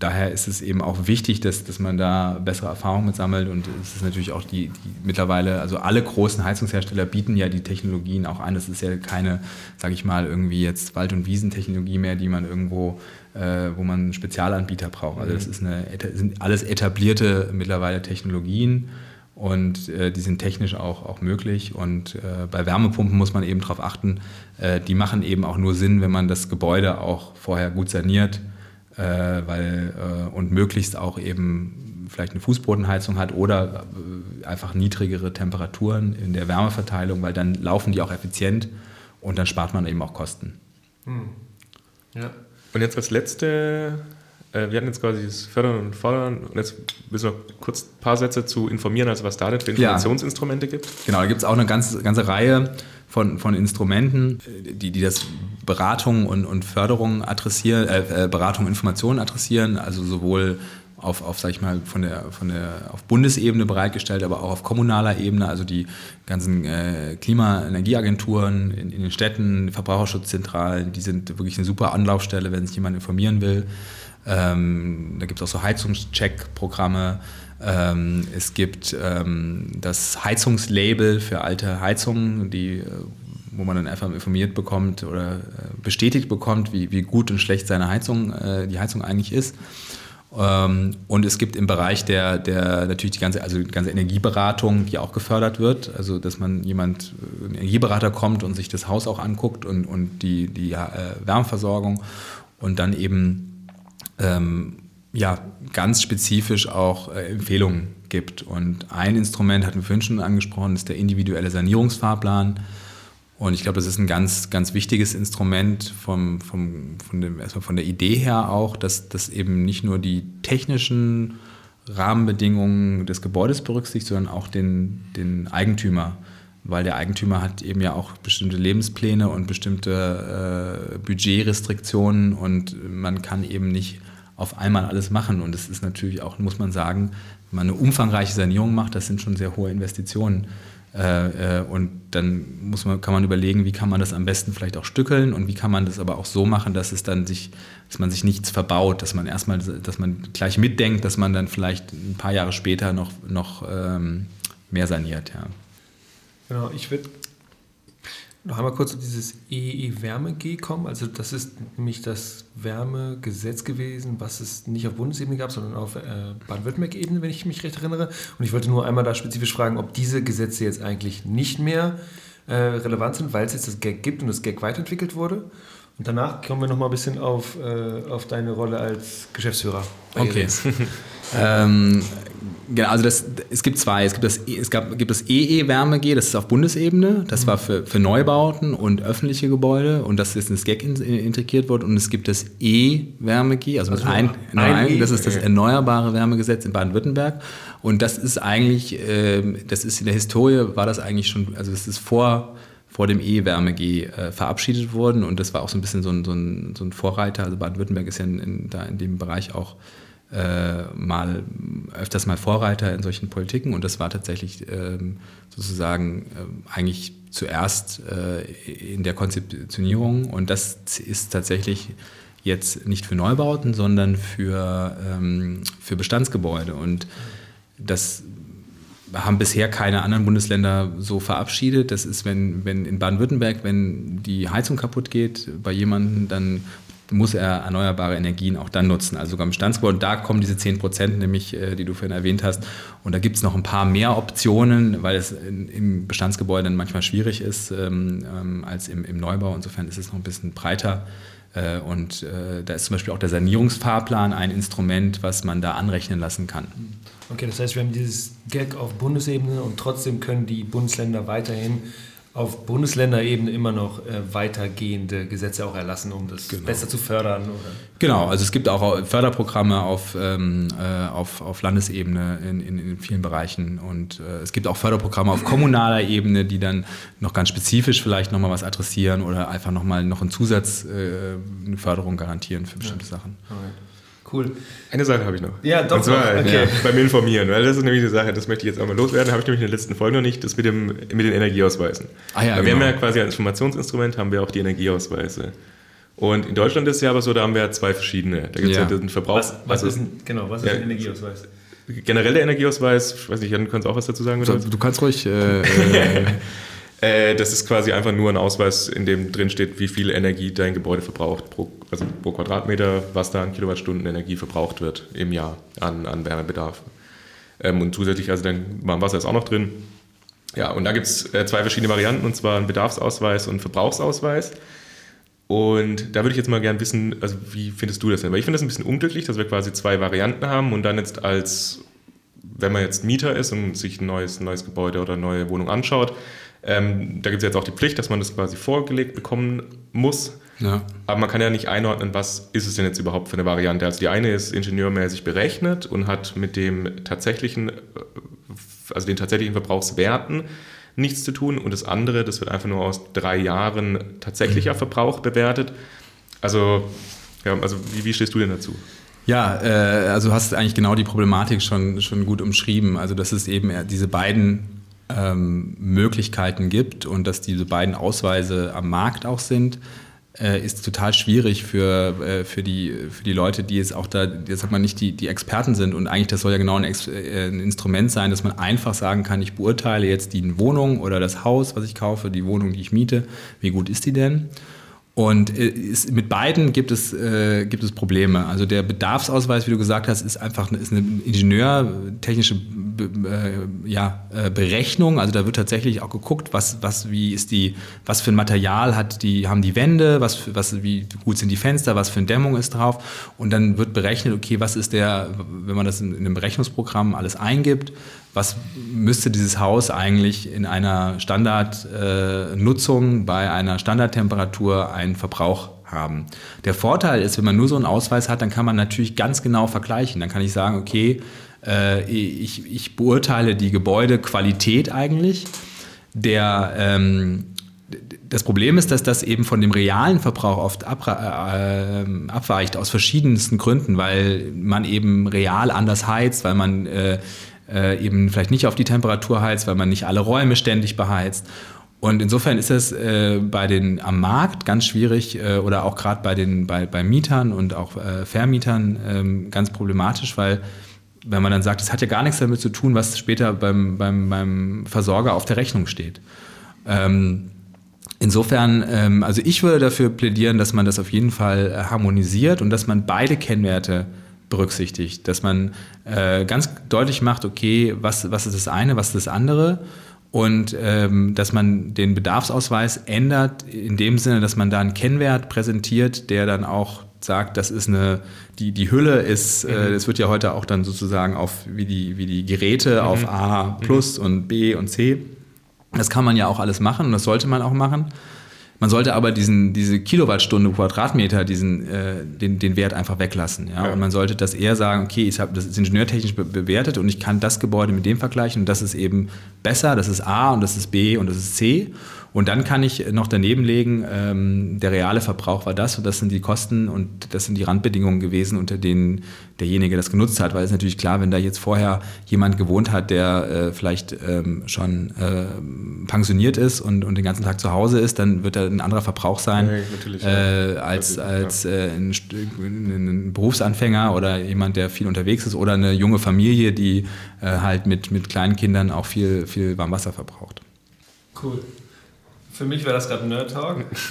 daher ist es eben auch wichtig, dass, dass man da bessere Erfahrungen mit sammelt. Und es ist natürlich auch die, die, mittlerweile, also alle großen Heizungshersteller bieten ja die Technologien auch an. Das ist ja keine, sage ich mal, irgendwie jetzt Wald- und Wiesentechnologie mehr, die man irgendwo, äh, wo man einen Spezialanbieter braucht. Also das ist eine, sind alles etablierte mittlerweile Technologien und äh, die sind technisch auch, auch möglich. Und äh, bei Wärmepumpen muss man eben darauf achten, äh, die machen eben auch nur Sinn, wenn man das Gebäude auch vorher gut saniert äh, weil, äh, und möglichst auch eben vielleicht eine Fußbodenheizung hat oder äh, einfach niedrigere Temperaturen in der Wärmeverteilung, weil dann laufen die auch effizient und dann spart man eben auch Kosten. Hm. Ja. Und jetzt als letzte wir hatten jetzt quasi das Fördern und Fordern und jetzt müssen wir kurz ein paar Sätze zu informieren, also was da denn für Informationsinstrumente ja. gibt. Genau, da gibt es auch eine ganze, ganze Reihe von, von Instrumenten, die, die das Beratung und, und Förderung adressieren, äh, äh Beratung und Informationen adressieren, also sowohl auf, auf sag ich mal, von der, von der, auf Bundesebene bereitgestellt, aber auch auf kommunaler Ebene, also die ganzen äh, Klima-Energieagenturen in, in den Städten, Verbraucherschutzzentralen, die sind wirklich eine super Anlaufstelle, wenn sich jemand informieren will. Ähm, da gibt es auch so Heizungscheck-Programme. Ähm, es gibt ähm, das Heizungslabel für alte Heizungen, die, äh, wo man dann einfach informiert bekommt oder äh, bestätigt bekommt, wie, wie gut und schlecht seine Heizung, äh, die Heizung eigentlich ist. Ähm, und es gibt im Bereich der, der natürlich die ganze, also die ganze Energieberatung, die auch gefördert wird. Also dass man jemand, äh, ein Energieberater kommt und sich das Haus auch anguckt und, und die, die äh, Wärmeversorgung und dann eben ähm, ja, ganz spezifisch auch äh, Empfehlungen gibt. Und ein Instrument, hatten wir vorhin schon angesprochen, ist der individuelle Sanierungsfahrplan. Und ich glaube, das ist ein ganz, ganz wichtiges Instrument vom, vom, von, dem, erstmal von der Idee her auch, dass, dass eben nicht nur die technischen Rahmenbedingungen des Gebäudes berücksichtigt, sondern auch den, den Eigentümer. Weil der Eigentümer hat eben ja auch bestimmte Lebenspläne und bestimmte äh, Budgetrestriktionen und man kann eben nicht auf einmal alles machen. Und es ist natürlich auch, muss man sagen, wenn man eine umfangreiche Sanierung macht, das sind schon sehr hohe Investitionen. Äh, äh, und dann muss man, kann man überlegen, wie kann man das am besten vielleicht auch stückeln und wie kann man das aber auch so machen, dass es dann sich, dass man sich nichts verbaut, dass man erstmal, dass man gleich mitdenkt, dass man dann vielleicht ein paar Jahre später noch, noch ähm, mehr saniert. Ja. Genau, ich würde noch einmal kurz auf dieses EE-Wärme-G kommen. Also das ist nämlich das Wärmegesetz gewesen, was es nicht auf Bundesebene gab, sondern auf äh, Baden-Württemberg-Ebene, wenn ich mich recht erinnere. Und ich wollte nur einmal da spezifisch fragen, ob diese Gesetze jetzt eigentlich nicht mehr äh, relevant sind, weil es jetzt das GAG gibt und das GAG weiterentwickelt wurde. Und danach kommen wir noch mal ein bisschen auf, äh, auf deine Rolle als Geschäftsführer. Okay. ähm, Genau, also das, es gibt zwei. Es gibt das, es gab, gibt das EE-Wärme-G, das ist auf Bundesebene. Das war für, für Neubauten und öffentliche Gebäude und das ist ins GEG integriert worden. Und es gibt das E-Wärme-G, also, also ein, ein, ein, das ist das Erneuerbare Wärmegesetz in Baden-Württemberg. Und das ist eigentlich, äh, das ist in der Historie, war das eigentlich schon, also es ist vor vor dem E-Wärme-G äh, verabschiedet worden und das war auch so ein bisschen so ein, so ein, so ein Vorreiter. Also Baden-Württemberg ist ja in, in, da in dem Bereich auch äh, mal öfters mal Vorreiter in solchen Politiken. Und das war tatsächlich ähm, sozusagen äh, eigentlich zuerst äh, in der Konzeptionierung. Und das ist tatsächlich jetzt nicht für Neubauten, sondern für, ähm, für Bestandsgebäude. Und das haben bisher keine anderen Bundesländer so verabschiedet. Das ist, wenn, wenn in Baden-Württemberg, wenn die Heizung kaputt geht bei jemandem, dann muss er erneuerbare Energien auch dann nutzen, also sogar im Bestandsgebäude. Und da kommen diese 10 Prozent nämlich, äh, die du vorhin erwähnt hast. Und da gibt es noch ein paar mehr Optionen, weil es im Bestandsgebäude dann manchmal schwierig ist ähm, ähm, als im, im, Neubau. Insofern ist es noch ein bisschen breiter. Äh, und äh, da ist zum Beispiel auch der Sanierungsfahrplan ein Instrument, was man da anrechnen lassen kann. Okay, das heißt, wir haben dieses Gag auf Bundesebene und trotzdem können die Bundesländer weiterhin auf Bundesländerebene immer noch äh, weitergehende Gesetze auch erlassen, um das genau. besser zu fördern? Oder? Genau, also es gibt auch Förderprogramme auf, ähm, äh, auf, auf Landesebene in, in, in, vielen Bereichen und äh, es gibt auch Förderprogramme auf kommunaler Ebene, die dann noch ganz spezifisch vielleicht nochmal was adressieren oder einfach nochmal noch einen Zusatz, äh, eine Förderung garantieren für bestimmte ja. Sachen. Alright. Cool. Eine Sache habe ich noch. Ja, doch. Und zwar okay. ja, beim Informieren, weil das ist nämlich eine Sache, das möchte ich jetzt auch mal loswerden, habe ich nämlich in der letzten Folge noch nicht, das mit, dem, mit den Energieausweisen. Ah, ja, weil genau. Wir haben ja quasi als Informationsinstrument haben wir auch die Energieausweise. Und in Deutschland ist es ja aber so, da haben wir ja zwei verschiedene. Da gibt es ja. ja den Verbrauch. Was, was also, ist ein, genau, was ist ja, ein Energieausweis? Generell der Energieausweis, ich weiß nicht, Jan, du kannst auch was dazu sagen? Oder? Du kannst ruhig. Äh, äh, das ist quasi einfach nur ein Ausweis, in dem drin steht, wie viel Energie dein Gebäude verbraucht, pro, also pro Quadratmeter, was da an Kilowattstunden Energie verbraucht wird im Jahr an, an Wärmebedarf. Ähm, und zusätzlich, also dein Warmwasser ist auch noch drin. Ja, und da gibt es äh, zwei verschiedene Varianten, und zwar einen Bedarfsausweis und einen Verbrauchsausweis. Und da würde ich jetzt mal gerne wissen, also wie findest du das denn? Weil ich finde das ein bisschen unglücklich, dass wir quasi zwei Varianten haben und dann jetzt als, wenn man jetzt Mieter ist und sich ein neues, neues Gebäude oder eine neue Wohnung anschaut, ähm, da gibt es jetzt auch die Pflicht, dass man das quasi vorgelegt bekommen muss. Ja. Aber man kann ja nicht einordnen, was ist es denn jetzt überhaupt für eine Variante. Also die eine ist ingenieurmäßig berechnet und hat mit dem tatsächlichen, äh, also den tatsächlichen Verbrauchswerten nichts zu tun. Und das andere, das wird einfach nur aus drei Jahren tatsächlicher mhm. Verbrauch bewertet. Also, ja, also wie, wie stehst du denn dazu? Ja, äh, also du hast eigentlich genau die Problematik schon, schon gut umschrieben. Also dass es eben diese beiden ähm, Möglichkeiten gibt und dass diese beiden Ausweise am Markt auch sind, äh, ist total schwierig für, äh, für, die, für die Leute, die jetzt auch da, jetzt sagt man nicht die, die Experten sind und eigentlich das soll ja genau ein, Ex äh, ein Instrument sein, dass man einfach sagen kann, ich beurteile jetzt die Wohnung oder das Haus, was ich kaufe, die Wohnung, die ich miete, wie gut ist die denn? Und äh, ist, mit beiden gibt es, äh, gibt es Probleme. Also der Bedarfsausweis, wie du gesagt hast, ist einfach ist eine ingenieurtechnische äh, ja, äh, Berechnung. Also da wird tatsächlich auch geguckt, was, was, wie ist die, was für ein Material hat die, haben die Wände, was, was, wie gut sind die Fenster, was für eine Dämmung ist drauf. Und dann wird berechnet, okay, was ist der, wenn man das in, in einem Berechnungsprogramm alles eingibt, was müsste dieses Haus eigentlich in einer Standardnutzung äh, bei einer Standardtemperatur einen Verbrauch haben. Der Vorteil ist, wenn man nur so einen Ausweis hat, dann kann man natürlich ganz genau vergleichen. Dann kann ich sagen, okay, äh, ich, ich, beurteile die Gebäudequalität eigentlich. Der, ähm, das Problem ist, dass das eben von dem realen Verbrauch oft ab, äh, abweicht, aus verschiedensten Gründen, weil man eben real anders heizt, weil man äh, äh, eben vielleicht nicht auf die Temperatur heizt, weil man nicht alle Räume ständig beheizt. Und insofern ist es äh, bei den am Markt ganz schwierig äh, oder auch gerade bei den bei, bei Mietern und auch äh, Vermietern ähm, ganz problematisch, weil wenn man dann sagt, es hat ja gar nichts damit zu tun, was später beim, beim, beim Versorger auf der Rechnung steht. Ähm, insofern, ähm, also ich würde dafür plädieren, dass man das auf jeden Fall äh, harmonisiert und dass man beide Kennwerte berücksichtigt, dass man äh, ganz deutlich macht, okay, was, was ist das eine, was ist das andere und ähm, dass man den Bedarfsausweis ändert in dem Sinne, dass man da einen Kennwert präsentiert, der dann auch sagt, das ist eine, die, die Hülle ist, äh, mhm. äh, wird ja heute auch dann sozusagen auf, wie die, wie die Geräte mhm. auf A plus mhm. und B und C. Das kann man ja auch alles machen und das sollte man auch machen. Man sollte aber diesen, diese Kilowattstunde Quadratmeter, diesen, äh, den, den Wert einfach weglassen. Ja? ja? Und man sollte das eher sagen, okay, ich habe das ist ingenieurtechnisch be bewertet und ich kann das Gebäude mit dem vergleichen und das ist eben besser, das ist A und das ist B und das ist C. Und dann kann ich noch daneben legen, ähm, der reale Verbrauch war das und das sind die Kosten und das sind die Randbedingungen gewesen, unter denen derjenige das genutzt hat. Weil es ist natürlich klar, wenn da jetzt vorher jemand gewohnt hat, der äh, vielleicht ähm, schon äh, pensioniert ist und, und den ganzen Tag zu Hause ist, dann wird da ein anderer Verbrauch sein ja, äh, als, als äh, ein, ein, Berufsanfänger oder jemand, der viel unterwegs ist oder eine junge Familie, die äh, halt mit, mit kleinen Kindern auch viel, viel Warmwasser verbraucht. Cool. Für mich wäre das gerade ein Nerd-Talk. ich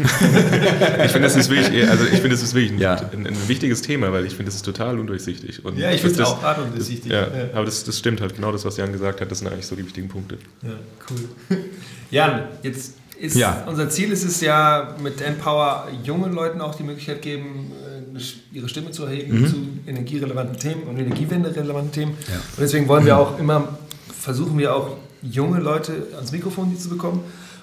finde, das ist wirklich, also ich finde, das ist wirklich ein, ja. ein, ein, wichtiges Thema, weil ich finde, das ist total undurchsichtig. Und ja, ich finde es auch hart undurchsichtig. Ja, ja, aber das, das stimmt halt, genau das, was Jan gesagt hat, das sind eigentlich so die wichtigen Punkte. Ja, cool. Jan, jetzt ist ja. unser Ziel ist es ja, mit Empower jungen Leuten auch die Möglichkeit geben, äh, ihre Stimme zu erheben mhm. zu energierelevanten Themen und energiewende-relevanten Themen. Ja. Und deswegen wollen wir auch immer, versuchen wir auch junge Leute ans Mikrofon zu bekommen.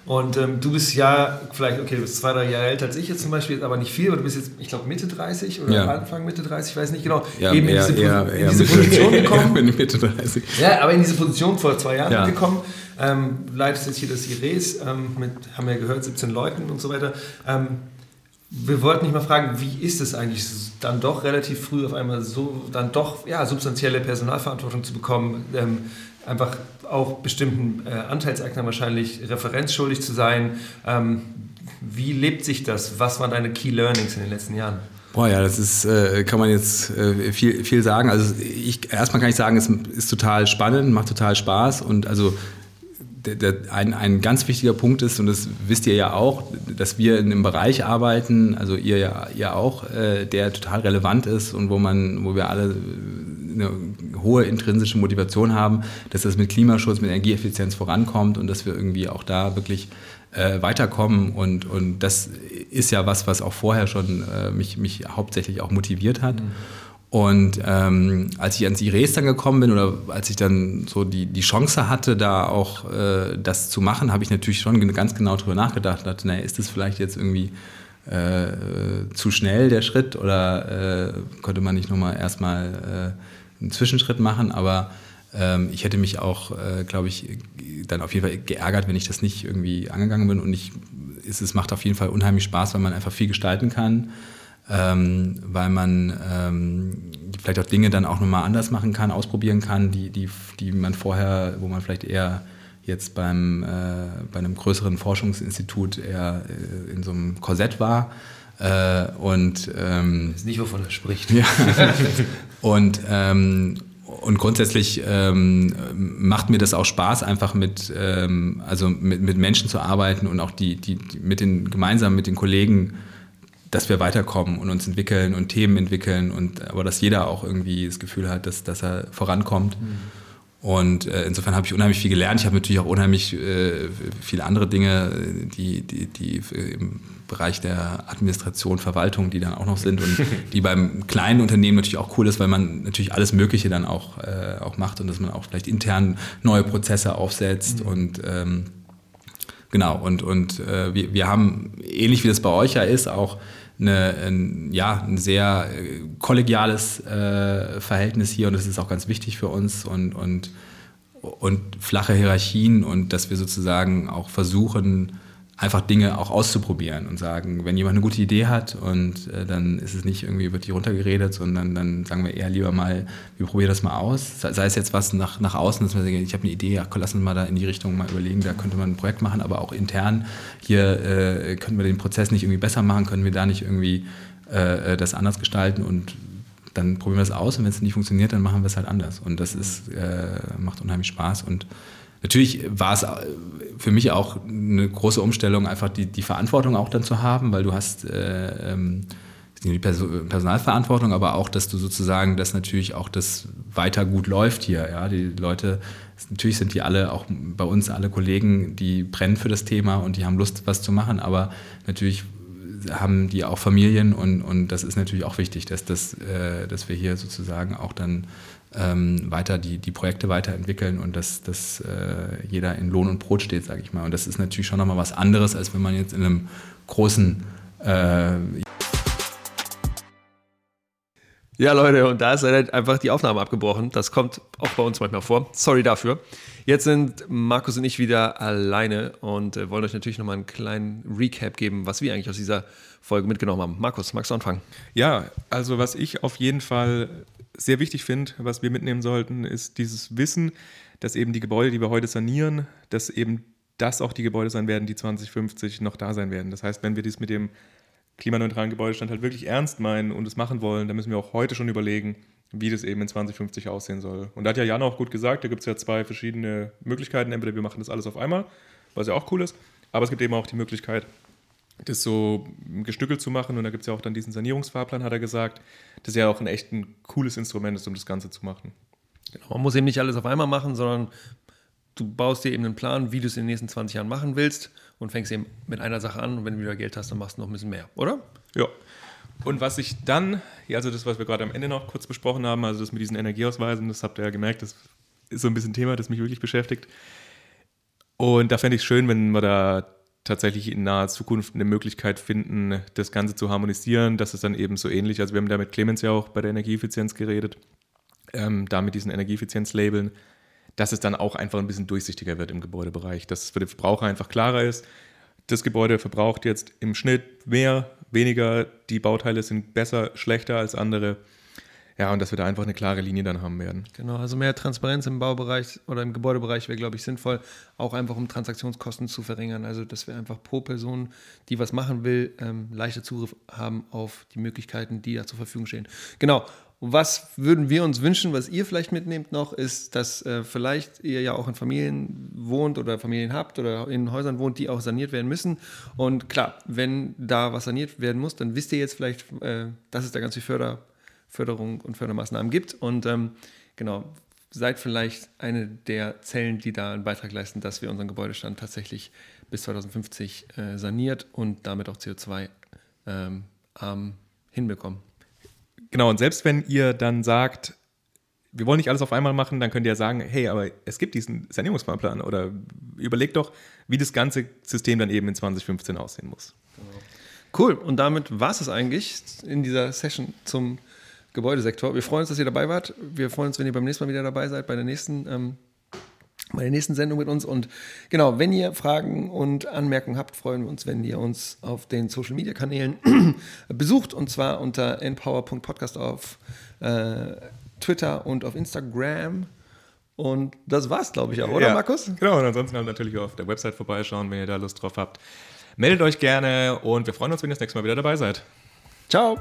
Und ähm, du bist ja, vielleicht, okay, du bist zwei, drei Jahre älter als ich jetzt zum Beispiel, aber nicht viel, aber du bist jetzt, ich glaube, Mitte 30 oder ja. Anfang Mitte 30, ich weiß nicht genau, ja, eben eher, in diese, eher, in diese Position gekommen. Ja, Mitte 30. Ja, aber in diese Position vor zwei Jahren gekommen. Ähm, leitest jetzt hier das IRES ähm, mit, haben wir ja gehört, 17 Leuten und so weiter. Ähm, wir wollten nicht mal fragen, wie ist es eigentlich, dann doch relativ früh auf einmal so, dann doch ja, substanzielle Personalverantwortung zu bekommen, ähm, einfach auch bestimmten äh, Anteilseignern wahrscheinlich referenzschuldig zu sein. Ähm, wie lebt sich das? Was waren deine Key Learnings in den letzten Jahren? Boah, ja, das ist, äh, kann man jetzt äh, viel, viel sagen. Also ich, erstmal kann ich sagen, es ist total spannend, macht total Spaß und also der, der, ein, ein ganz wichtiger Punkt ist, und das wisst ihr ja auch, dass wir in einem Bereich arbeiten, also ihr ja ihr auch, äh, der total relevant ist und wo man, wo wir alle eine hohe intrinsische Motivation haben, dass das mit Klimaschutz, mit Energieeffizienz vorankommt und dass wir irgendwie auch da wirklich äh, weiterkommen. Und, und das ist ja was, was auch vorher schon äh, mich, mich hauptsächlich auch motiviert hat. Mhm. Und ähm, als ich ans IRES dann gekommen bin oder als ich dann so die, die Chance hatte, da auch äh, das zu machen, habe ich natürlich schon ganz genau darüber nachgedacht. Dachte, naja, ist das vielleicht jetzt irgendwie äh, zu schnell der Schritt oder äh, könnte man nicht nochmal erstmal äh, einen Zwischenschritt machen, aber ähm, ich hätte mich auch, äh, glaube ich, dann auf jeden Fall geärgert, wenn ich das nicht irgendwie angegangen bin. Und ich, es, es macht auf jeden Fall unheimlich Spaß, weil man einfach viel gestalten kann, ähm, weil man ähm, vielleicht auch Dinge dann auch nochmal anders machen kann, ausprobieren kann, die, die, die man vorher, wo man vielleicht eher jetzt beim, äh, bei einem größeren Forschungsinstitut eher äh, in so einem Korsett war. Äh, und ähm, ist nicht, wovon er spricht. Ja. und, ähm, und grundsätzlich ähm, macht mir das auch Spaß, einfach mit, ähm, also mit, mit Menschen zu arbeiten und auch die, die, die, mit den, gemeinsam mit den Kollegen, dass wir weiterkommen und uns entwickeln und Themen entwickeln und aber dass jeder auch irgendwie das Gefühl hat, dass, dass er vorankommt. Mhm. Und äh, insofern habe ich unheimlich viel gelernt. Ich habe natürlich auch unheimlich äh, viele andere Dinge, die, die, die im Bereich der Administration, Verwaltung, die dann auch noch sind und die beim kleinen Unternehmen natürlich auch cool ist, weil man natürlich alles Mögliche dann auch, äh, auch macht und dass man auch vielleicht intern neue Prozesse aufsetzt mhm. und ähm, genau und, und äh, wir, wir haben, ähnlich wie das bei euch ja ist, auch eine, ein, ja, ein sehr äh, kollegiales äh, Verhältnis hier und das ist auch ganz wichtig für uns und, und, und flache Hierarchien und dass wir sozusagen auch versuchen, einfach Dinge auch auszuprobieren und sagen, wenn jemand eine gute Idee hat und äh, dann ist es nicht irgendwie wird die runtergeredet, sondern dann sagen wir eher lieber mal, wir probieren das mal aus. Sei es jetzt was nach, nach außen, dass wir sagen, ich habe eine Idee, ja, lass uns mal da in die Richtung mal überlegen, da könnte man ein Projekt machen, aber auch intern hier äh, können wir den Prozess nicht irgendwie besser machen, können wir da nicht irgendwie äh, das anders gestalten und dann probieren wir es aus und wenn es nicht funktioniert, dann machen wir es halt anders. Und das ist, äh, macht unheimlich Spaß und Natürlich war es für mich auch eine große Umstellung, einfach die, die Verantwortung auch dann zu haben, weil du hast äh, ähm, die Personalverantwortung, aber auch, dass du sozusagen, dass natürlich auch das weiter gut läuft hier. Ja, die Leute, natürlich sind die alle, auch bei uns alle Kollegen, die brennen für das Thema und die haben Lust, was zu machen, aber natürlich haben die auch Familien und, und das ist natürlich auch wichtig, dass, das, äh, dass wir hier sozusagen auch dann ähm, weiter die, die Projekte weiterentwickeln und dass, dass äh, jeder in Lohn und Brot steht, sage ich mal. Und das ist natürlich schon nochmal was anderes, als wenn man jetzt in einem großen äh ja, Leute, und da ist halt einfach die Aufnahme abgebrochen. Das kommt auch bei uns manchmal vor. Sorry dafür. Jetzt sind Markus und ich wieder alleine und äh, wollen euch natürlich nochmal einen kleinen Recap geben, was wir eigentlich aus dieser Folge mitgenommen haben. Markus, magst du anfangen? Ja, also was ich auf jeden Fall sehr wichtig finde, was wir mitnehmen sollten, ist dieses Wissen, dass eben die Gebäude, die wir heute sanieren, dass eben das auch die Gebäude sein werden, die 2050 noch da sein werden. Das heißt, wenn wir dies mit dem klimaneutralen Gebäudestand halt wirklich ernst meinen und es machen wollen, dann müssen wir auch heute schon überlegen, wie das eben in 2050 aussehen soll. Und da hat ja Jan auch gut gesagt, da gibt es ja zwei verschiedene Möglichkeiten. Entweder wir machen das alles auf einmal, was ja auch cool ist, aber es gibt eben auch die Möglichkeit, das so gestückelt zu machen. Und da gibt es ja auch dann diesen Sanierungsfahrplan, hat er gesagt. Das ist ja auch ein echt ein cooles Instrument ist, um das Ganze zu machen. Genau, man muss eben nicht alles auf einmal machen, sondern du baust dir eben einen Plan, wie du es in den nächsten 20 Jahren machen willst und fängst eben mit einer Sache an und wenn du wieder Geld hast, dann machst du noch ein bisschen mehr, oder? Ja. Und was ich dann, also das, was wir gerade am Ende noch kurz besprochen haben, also das mit diesen Energieausweisen, das habt ihr ja gemerkt, das ist so ein bisschen ein Thema, das mich wirklich beschäftigt. Und da fände ich es schön, wenn wir da tatsächlich in naher Zukunft eine Möglichkeit finden, das Ganze zu harmonisieren, dass es dann eben so ähnlich, also wir haben da mit Clemens ja auch bei der Energieeffizienz geredet, ähm, da mit diesen Energieeffizienzlabeln, dass es dann auch einfach ein bisschen durchsichtiger wird im Gebäudebereich, dass es für den Verbraucher einfach klarer ist. Das Gebäude verbraucht jetzt im Schnitt mehr, weniger, die Bauteile sind besser, schlechter als andere. Ja, und dass wir da einfach eine klare Linie dann haben werden. Genau, also mehr Transparenz im Baubereich oder im Gebäudebereich wäre, glaube ich, sinnvoll, auch einfach um Transaktionskosten zu verringern. Also, dass wir einfach pro Person, die was machen will, ähm, leichter Zugriff haben auf die Möglichkeiten, die da zur Verfügung stehen. Genau. Was würden wir uns wünschen, was ihr vielleicht mitnehmt noch, ist, dass äh, vielleicht ihr ja auch in Familien wohnt oder Familien habt oder in Häusern wohnt, die auch saniert werden müssen. Und klar, wenn da was saniert werden muss, dann wisst ihr jetzt vielleicht, äh, dass es da ganz viel Förder Förderung und Fördermaßnahmen gibt. Und ähm, genau, seid vielleicht eine der Zellen, die da einen Beitrag leisten, dass wir unseren Gebäudestand tatsächlich bis 2050 äh, saniert und damit auch CO2 ähm, arm hinbekommen. Genau, und selbst wenn ihr dann sagt, wir wollen nicht alles auf einmal machen, dann könnt ihr ja sagen, hey, aber es gibt diesen Sanierungsfahrplan oder überlegt doch, wie das ganze System dann eben in 2015 aussehen muss. Cool, und damit war es eigentlich in dieser Session zum Gebäudesektor. Wir freuen uns, dass ihr dabei wart. Wir freuen uns, wenn ihr beim nächsten Mal wieder dabei seid, bei der nächsten, ähm, bei der nächsten Sendung mit uns. Und genau, wenn ihr Fragen und Anmerkungen habt, freuen wir uns, wenn ihr uns auf den Social Media Kanälen besucht. Und zwar unter empower.podcast auf äh, Twitter und auf Instagram. Und das war's, glaube ich, auch, oder, ja, Markus? Genau, und ansonsten halt natürlich auf der Website vorbeischauen, wenn ihr da Lust drauf habt. Meldet euch gerne und wir freuen uns, wenn ihr das nächste Mal wieder dabei seid. Ciao!